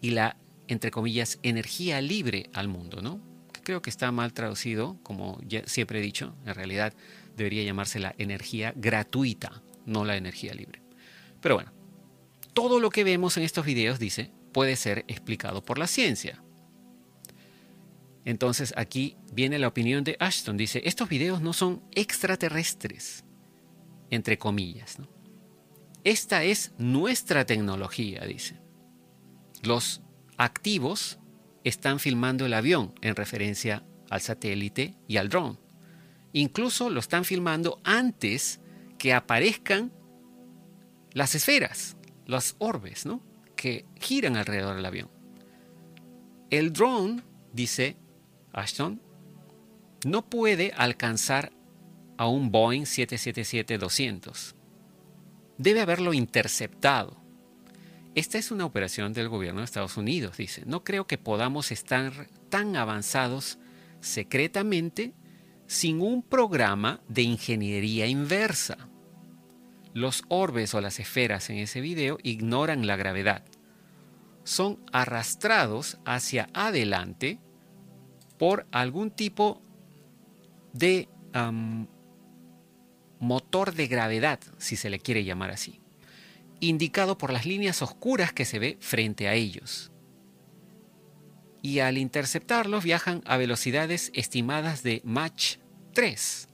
y la, entre comillas, energía libre al mundo, ¿no? creo que está mal traducido, como siempre he dicho, en realidad debería llamarse la energía gratuita, no la energía libre. Pero bueno, todo lo que vemos en estos videos, dice, puede ser explicado por la ciencia. Entonces aquí viene la opinión de Ashton. Dice, estos videos no son extraterrestres, entre comillas. Esta es nuestra tecnología, dice. Los activos están filmando el avión en referencia al satélite y al dron. Incluso lo están filmando antes que aparezcan las esferas, las orbes, ¿no? que giran alrededor del avión. El drone, dice Ashton, no puede alcanzar a un Boeing 777-200. Debe haberlo interceptado. Esta es una operación del gobierno de Estados Unidos, dice. No creo que podamos estar tan avanzados secretamente sin un programa de ingeniería inversa. Los orbes o las esferas en ese video ignoran la gravedad. Son arrastrados hacia adelante por algún tipo de motor de gravedad, si se le quiere llamar así, indicado por las líneas oscuras que se ve frente a ellos. Y al interceptarlos viajan a velocidades estimadas de Mach 3,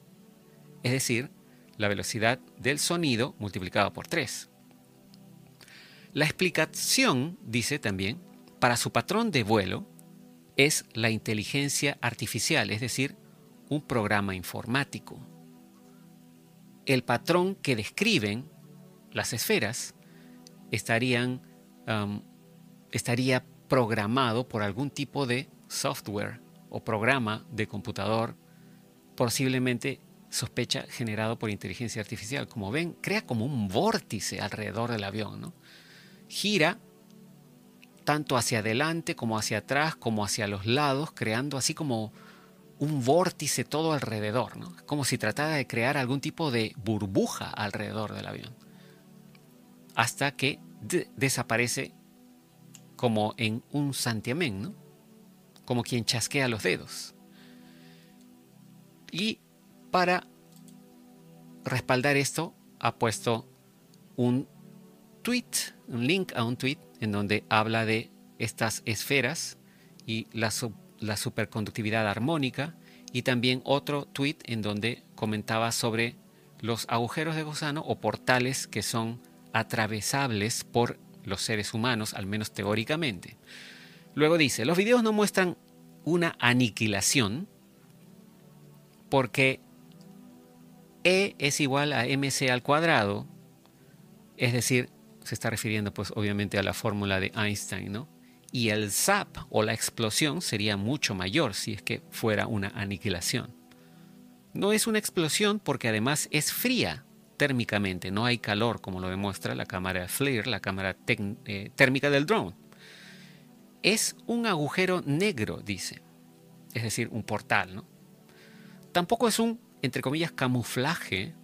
es decir, la velocidad del sonido multiplicado por 3. La explicación, dice también, para su patrón de vuelo es la inteligencia artificial, es decir, un programa informático. El patrón que describen las esferas estarían, estaría programado por algún tipo de software o programa de computador, posiblemente sospecha generado por inteligencia artificial. Como ven, crea como un vórtice alrededor del avión, gira tanto hacia adelante como hacia atrás, como hacia los lados, creando así como un vórtice todo alrededor, ¿no? como si tratara de crear algún tipo de burbuja alrededor del avión, hasta que desaparece como en un santiamén, como quien chasquea los dedos. Y para respaldar esto, ha puesto un tweet, un link a un tweet en donde habla de estas esferas y la, la superconductividad armónica y también otro tweet en donde comentaba sobre los agujeros de gusano o portales que son atravesables por los seres humanos, al menos teóricamente. Luego dice, los videos no muestran una aniquilación porque E es igual a mc al cuadrado, es decir, se está refiriendo pues obviamente a la fórmula de Einstein, ¿no? Y el zap o la explosión sería mucho mayor si es que fuera una aniquilación. No es una explosión porque además es fría térmicamente, no hay calor como lo demuestra la cámara FLIR, la cámara eh, térmica del drone. Es un agujero negro, dice, es decir, un portal, ¿no? Tampoco es un, entre comillas, camuflaje,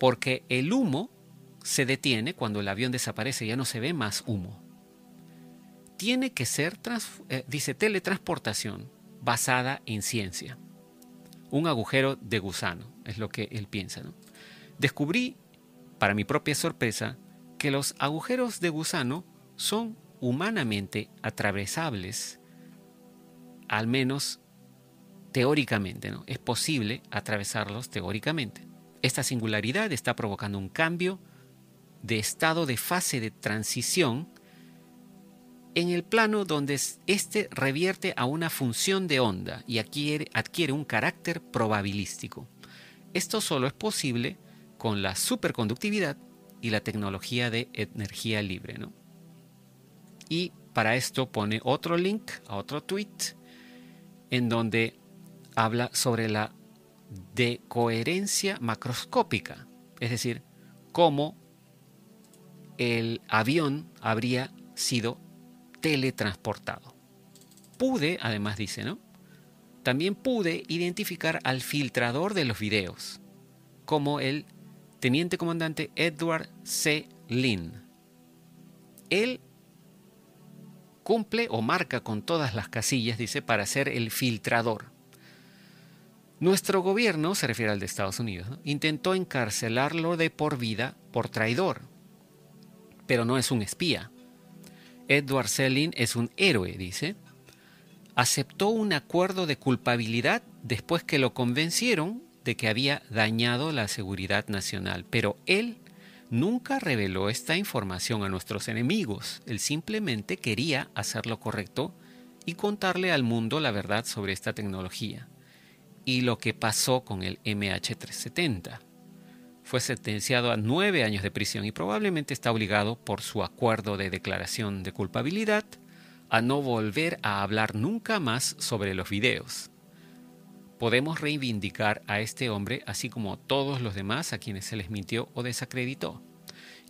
porque el humo se detiene cuando el avión desaparece, ya no se ve más humo. Tiene que ser, eh, dice, teletransportación basada en ciencia. Un agujero de gusano, es lo que él piensa. ¿no? Descubrí, para mi propia sorpresa, que los agujeros de gusano son humanamente atravesables, al menos teóricamente, ¿no? Es posible atravesarlos teóricamente. Esta singularidad está provocando un cambio de estado de fase de transición en el plano donde éste revierte a una función de onda y adquiere, adquiere un carácter probabilístico. Esto solo es posible con la superconductividad y la tecnología de energía libre. ¿no? Y para esto pone otro link a otro tweet en donde habla sobre la decoherencia macroscópica, es decir, cómo el avión habría sido teletransportado. Pude, además dice, ¿no? También pude identificar al filtrador de los videos, como el teniente comandante Edward C. Lynn. Él cumple o marca con todas las casillas, dice, para ser el filtrador. Nuestro gobierno, se refiere al de Estados Unidos, intentó encarcelarlo de por vida por traidor pero no es un espía. Edward Selin es un héroe, dice. Aceptó un acuerdo de culpabilidad después que lo convencieron de que había dañado la seguridad nacional, pero él nunca reveló esta información a nuestros enemigos. Él simplemente quería hacer lo correcto y contarle al mundo la verdad sobre esta tecnología y lo que pasó con el MH370 fue sentenciado a nueve años de prisión y probablemente está obligado por su acuerdo de declaración de culpabilidad a no volver a hablar nunca más sobre los videos. Podemos reivindicar a este hombre así como a todos los demás a quienes se les mintió o desacreditó.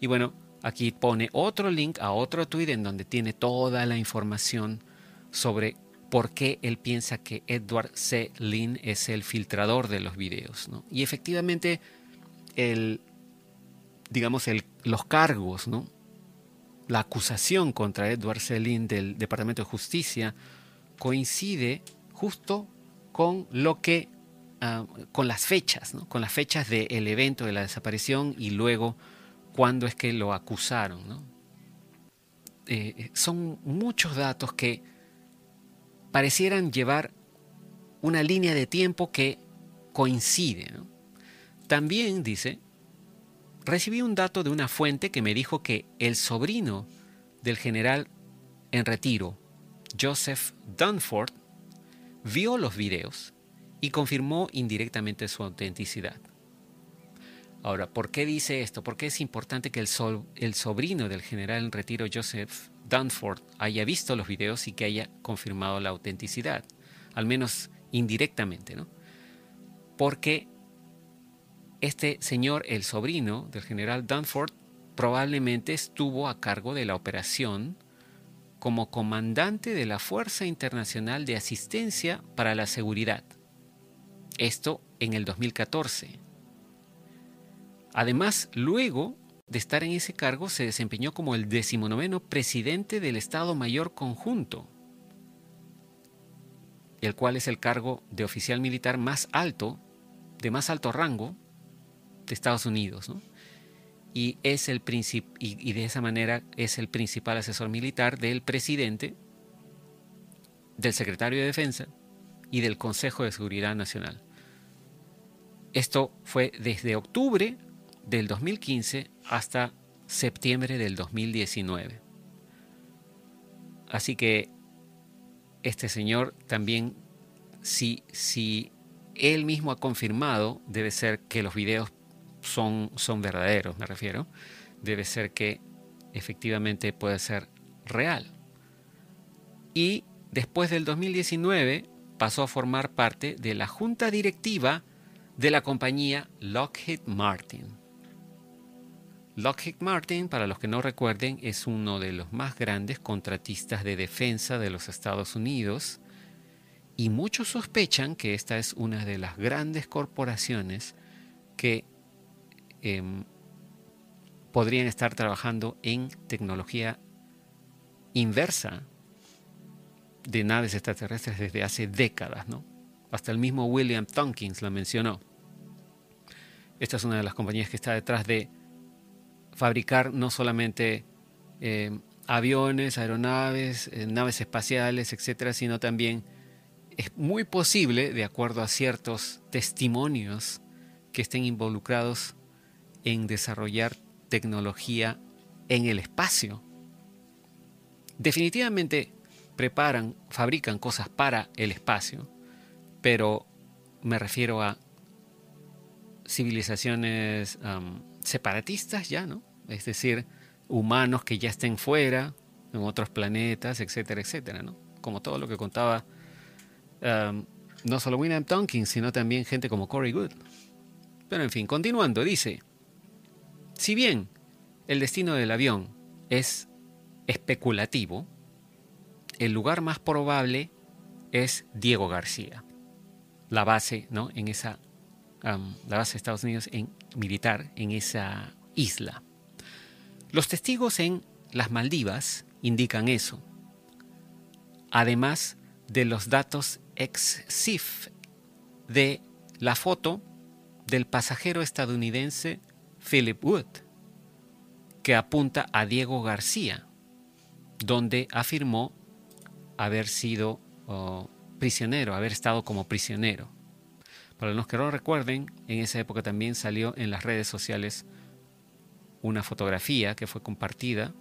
Y bueno, aquí pone otro link a otro tweet en donde tiene toda la información sobre por qué él piensa que Edward C. Lynn es el filtrador de los videos. Y efectivamente el, digamos, el, los cargos, ¿no? la acusación contra Edward Selin del Departamento de Justicia coincide justo con lo que, ah, con las fechas, con las fechas del evento de la desaparición y luego cuándo es que lo acusaron. ¿no? Eh, son muchos datos que parecieran llevar una línea de tiempo que coincide. ¿no? También dice, recibí un dato de una fuente que me dijo que el sobrino del general en retiro, Joseph Dunford, vio los videos y confirmó indirectamente su autenticidad. Ahora, ¿por qué dice esto? ¿Por qué es importante que el, el sobrino del general en retiro, Joseph Dunford, haya visto los videos y que haya confirmado la autenticidad? Al menos indirectamente, ¿no? Porque este señor, el sobrino del general Dunford, probablemente estuvo a cargo de la operación como comandante de la Fuerza Internacional de Asistencia para la Seguridad. Esto en el 2014. Además, luego de estar en ese cargo, se desempeñó como el decimonoveno presidente del Estado Mayor Conjunto, el cual es el cargo de oficial militar más alto, de más alto rango de Estados Unidos. Y, es el y de esa manera es el principal asesor militar del presidente, del secretario de Defensa y del Consejo de Seguridad Nacional. Esto fue desde octubre del 2015 hasta septiembre del 2019. Así que este señor también, si, si él mismo ha confirmado, debe ser que los videos son, son verdaderos, me refiero. Debe ser que efectivamente puede ser real. Y después del 2019 pasó a formar parte de la junta directiva de la compañía Lockheed Martin. Lockheed Martin, para los que no recuerden, es uno de los más grandes contratistas de defensa de los Estados Unidos y muchos sospechan que esta es una de las grandes corporaciones que em, podrían estar trabajando en tecnología inversa de naves extraterrestres desde hace décadas, ¿no? Hasta el mismo William Tompkins la mencionó. Esta es una de las compañías que está detrás de fabricar no solamente eh, aviones, aeronaves, eh, naves espaciales, etcétera, sino también es muy posible, de acuerdo a ciertos testimonios que estén involucrados en desarrollar tecnología en el espacio. Definitivamente preparan, fabrican cosas para el espacio, pero me refiero a civilizaciones separatistas ya, ¿no? es decir, humanos que ya estén fuera, en otros planetas, etcétera, etcétera, ¿no? Como todo lo que contaba no solo William Tompkins, sino también gente como Corey Good. Pero en fin, continuando, dice, si bien el destino del avión es especulativo, el lugar más probable es Diego García, la base, ¿no? En esa, la base de Estados Unidos en militar en esa isla. Los testigos en las Maldivas indican eso, además de los datos ex-CIF de la foto del pasajero estadounidense Philip Wood, que apunta a Diego García, donde afirmó haber sido prisionero, haber estado como prisionero. Para los que no recuerden, en esa época también salió en las redes sociales una fotografía que fue compartida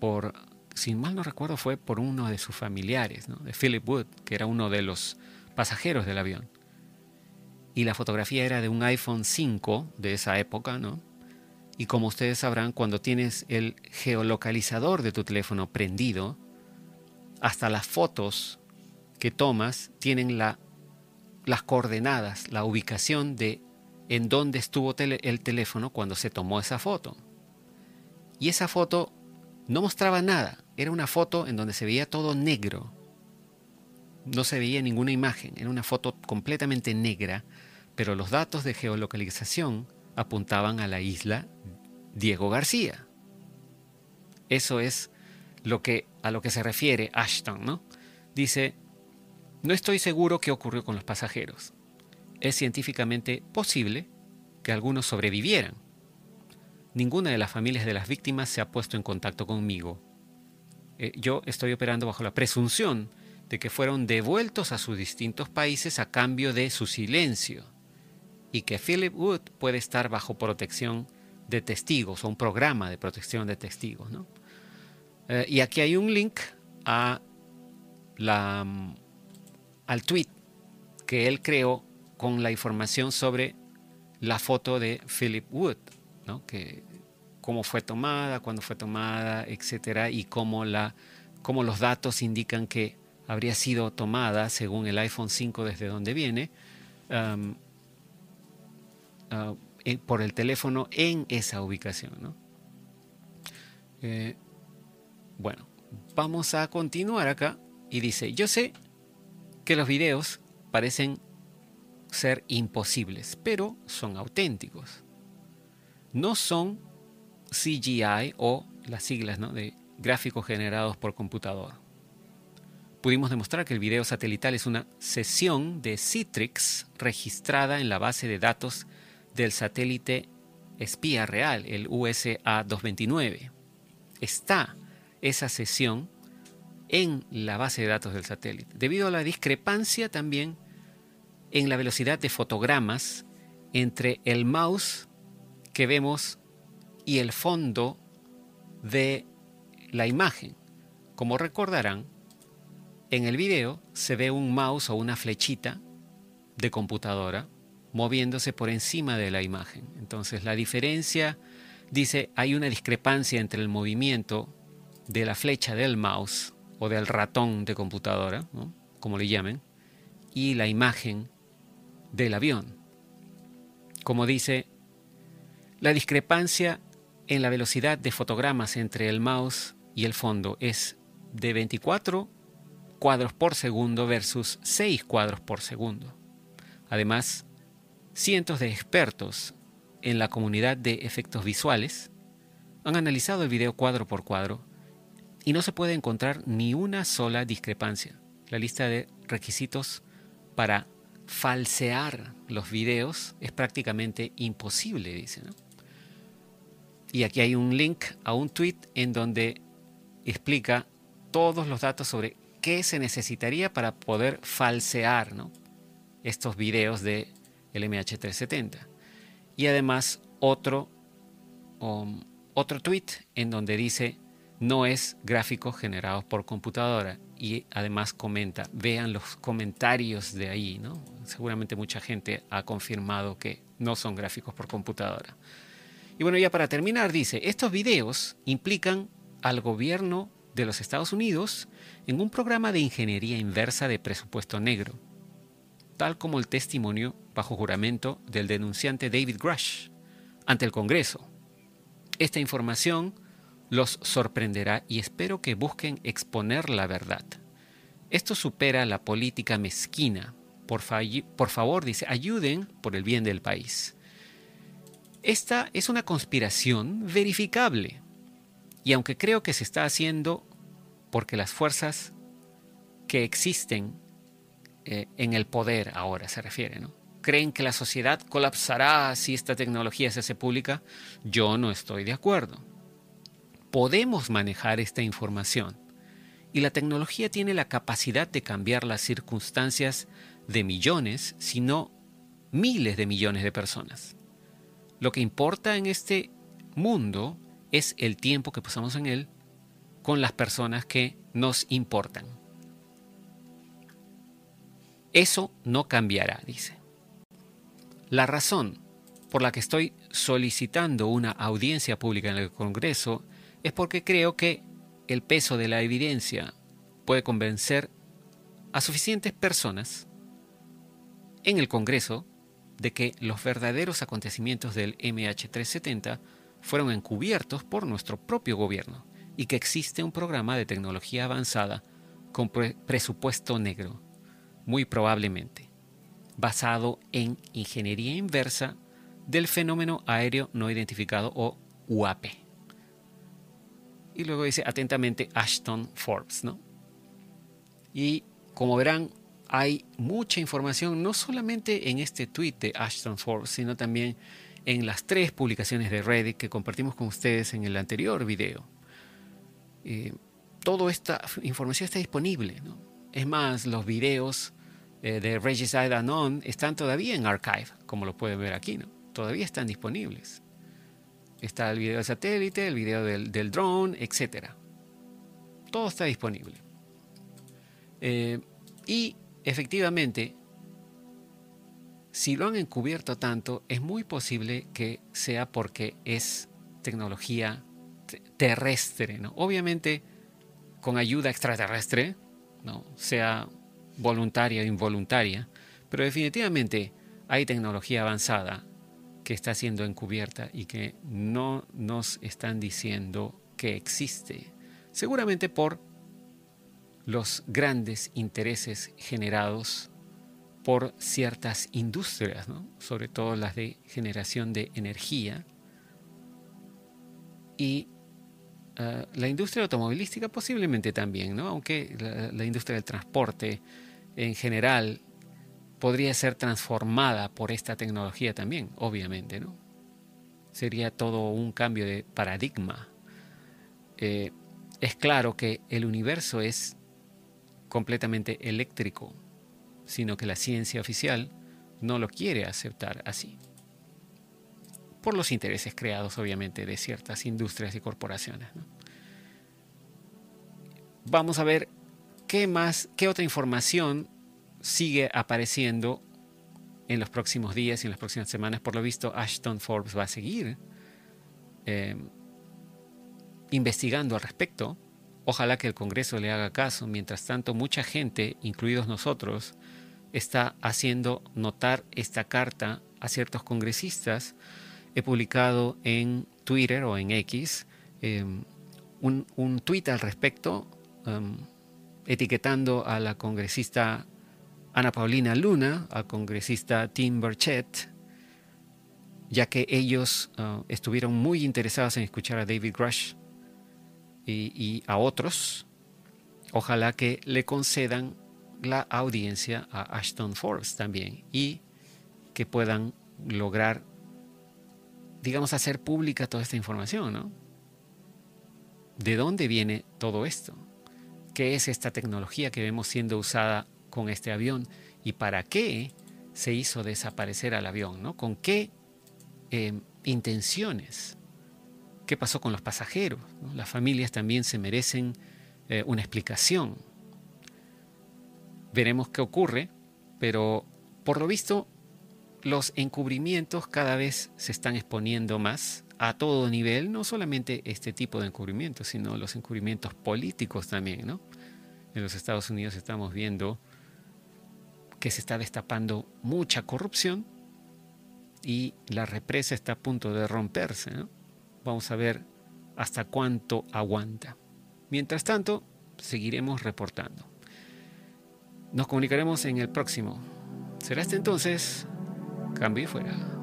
por, si mal no recuerdo, fue por uno de sus familiares, de Philip Wood, que era uno de los pasajeros del avión. Y la fotografía era de un iPhone 5 de esa época, ¿no? Y como ustedes sabrán, cuando tienes el geolocalizador de tu teléfono prendido, hasta las fotos que tomas tienen la, las coordenadas, la ubicación de en dónde estuvo el teléfono cuando se tomó esa foto. Y esa foto no mostraba nada, era una foto en donde se veía todo negro. No se veía ninguna imagen, era una foto completamente negra, pero los datos de geolocalización apuntaban a la isla Diego García. Eso es lo que, a lo que se refiere Ashton, ¿no? Dice, no estoy seguro qué ocurrió con los pasajeros es científicamente posible que algunos sobrevivieran. Ninguna de las familias de las víctimas se ha puesto en contacto conmigo. Eh, yo estoy operando bajo la presunción de que fueron devueltos a sus distintos países a cambio de su silencio y que Philip Wood puede estar bajo protección de testigos o un programa de protección de testigos. Eh, y aquí hay un link a mm, al tweet que él creó con la información sobre la foto de Philip Wood, ¿no? que, cómo fue tomada, cuándo fue tomada, etcétera, y cómo, la, cómo los datos indican que habría sido tomada según el iPhone 5 desde donde viene, uh, eh, por el teléfono en esa ubicación. Eh, bueno, vamos a continuar acá y dice, yo sé que los videos parecen ser imposibles, pero son auténticos. No son CGI o las siglas de gráficos generados por computador. Pudimos demostrar que el video satelital es una sesión de Citrix registrada en la base de datos del satélite espía real, el USA 229. Está esa sesión en la base de datos del satélite, debido a la discrepancia también en la velocidad de fotogramas entre el mouse que vemos y el fondo de la imagen. Como recordarán, en el video se ve un mouse o una flechita de computadora moviéndose por encima de la imagen. Entonces la diferencia dice hay una discrepancia entre el movimiento de la flecha del mouse o del ratón de computadora, como le llamen, y la imagen del avión. Como dice, la discrepancia en la velocidad de fotogramas entre el mouse y el fondo es de 24 cuadros por segundo versus 6 cuadros por segundo. Además, cientos de expertos en la comunidad de efectos visuales han analizado el video cuadro por cuadro y no se puede encontrar ni una sola discrepancia. La lista de requisitos para falsear los videos es prácticamente imposible, dice. Y aquí hay un link a un tweet en donde explica todos los datos sobre qué se necesitaría para poder falsear estos videos de el MH370. Y además otro, um, otro tweet en donde dice no es gráficos generados por computadora y además comenta, vean los comentarios de ahí, ¿no? Seguramente mucha gente ha confirmado que no son gráficos por computadora. Y bueno, ya para terminar, dice, estos videos implican al gobierno de los Estados Unidos en un programa de ingeniería inversa de presupuesto negro, tal como el testimonio bajo juramento del denunciante David Grush ante el Congreso. Esta información los sorprenderá y espero que busquen exponer la verdad. Esto supera la política mezquina. Por, favor, dice, ayuden por el bien del país. Esta es una conspiración verificable. Y aunque creo que se está haciendo porque las fuerzas que existen eh, en el poder ahora se refiere, ¿no? Creen que la sociedad colapsará si esta tecnología se hace pública. Yo no estoy de acuerdo podemos manejar esta información y la tecnología tiene la capacidad de cambiar las circunstancias de millones, si no miles de millones de personas. Lo que importa en este mundo es el tiempo que pasamos en él con las personas que nos importan. Eso no cambiará, dice. La razón por la que estoy solicitando una audiencia pública en el Congreso es porque creo que el peso de la evidencia puede convencer a suficientes personas en el Congreso de que los verdaderos acontecimientos del MH370 fueron encubiertos por nuestro propio gobierno y que existe un programa de tecnología avanzada con presupuesto negro, muy probablemente, basado en ingeniería inversa del fenómeno aéreo no identificado o UAP y luego dice atentamente Ashton Forbes, ¿no? Y como verán, hay mucha información, no solamente en este tweet de Ashton Forbes, sino también en las tres publicaciones de Reddit que compartimos con ustedes en el anterior video. Eh, toda esta información está disponible, ¿no? Es más, los videos eh, de Regicide Anon están todavía en archive, como lo pueden ver aquí, ¿no? Todavía están disponibles. Está el video del satélite, el video del, drone, etc. Todo está disponible. Eh, y efectivamente, si lo han encubierto tanto, es muy posible que sea porque es tecnología terrestre, ¿no? Obviamente con ayuda extraterrestre, ¿no? sea voluntaria o involuntaria, pero definitivamente hay tecnología avanzada que está siendo encubierta y que no nos están diciendo que existe. Seguramente por los grandes intereses generados por ciertas industrias, sobre todo las de generación de energía. Y eh, la industria automovilística posiblemente también, ¿no? aunque la, industria del transporte en general podría ser transformada por esta tecnología también, obviamente. ¿no? Sería todo un cambio de paradigma. Eh, es claro que el universo es completamente eléctrico sino que la ciencia oficial no lo quiere aceptar así. Por los intereses creados, obviamente, de ciertas industrias y corporaciones. Vamos a ver qué más, qué otra información sigue apareciendo en los próximos días y en las próximas semanas. Por lo visto, Ashton Forbes va a seguir eh, investigando al respecto. Ojalá que el Congreso le haga caso. Mientras tanto, mucha gente, incluidos nosotros, está haciendo notar esta carta a ciertos congresistas. He publicado en Twitter o en X em, un, un tweet al respecto, em, etiquetando a la congresista Ana Paulina Luna, al congresista Tim Burchett, ya que ellos uh, estuvieron muy interesados en escuchar a David Grush y, y a otros. Ojalá que le concedan la audiencia a Ashton Forbes también y que puedan lograr, digamos, hacer pública toda esta información, ¿no? ¿De dónde viene todo esto? ¿Qué es esta tecnología que vemos siendo usada con este avión? ¿Y para qué se hizo desaparecer al avión? ¿no? ¿Con qué eh, intenciones? ¿Qué pasó con los pasajeros? Las familias también se merecen eh, una explicación Veremos qué ocurre, pero por lo visto los encubrimientos cada vez se están exponiendo más a todo nivel, no solamente este tipo de encubrimientos, sino los encubrimientos políticos también, ¿no? En los Estados Unidos estamos viendo que se está destapando mucha corrupción y la represa está a punto de romperse. Vamos a ver hasta cuánto aguanta. Mientras tanto, seguiremos reportando. Nos comunicaremos en el próximo. Será este entonces. Cambio y fuera.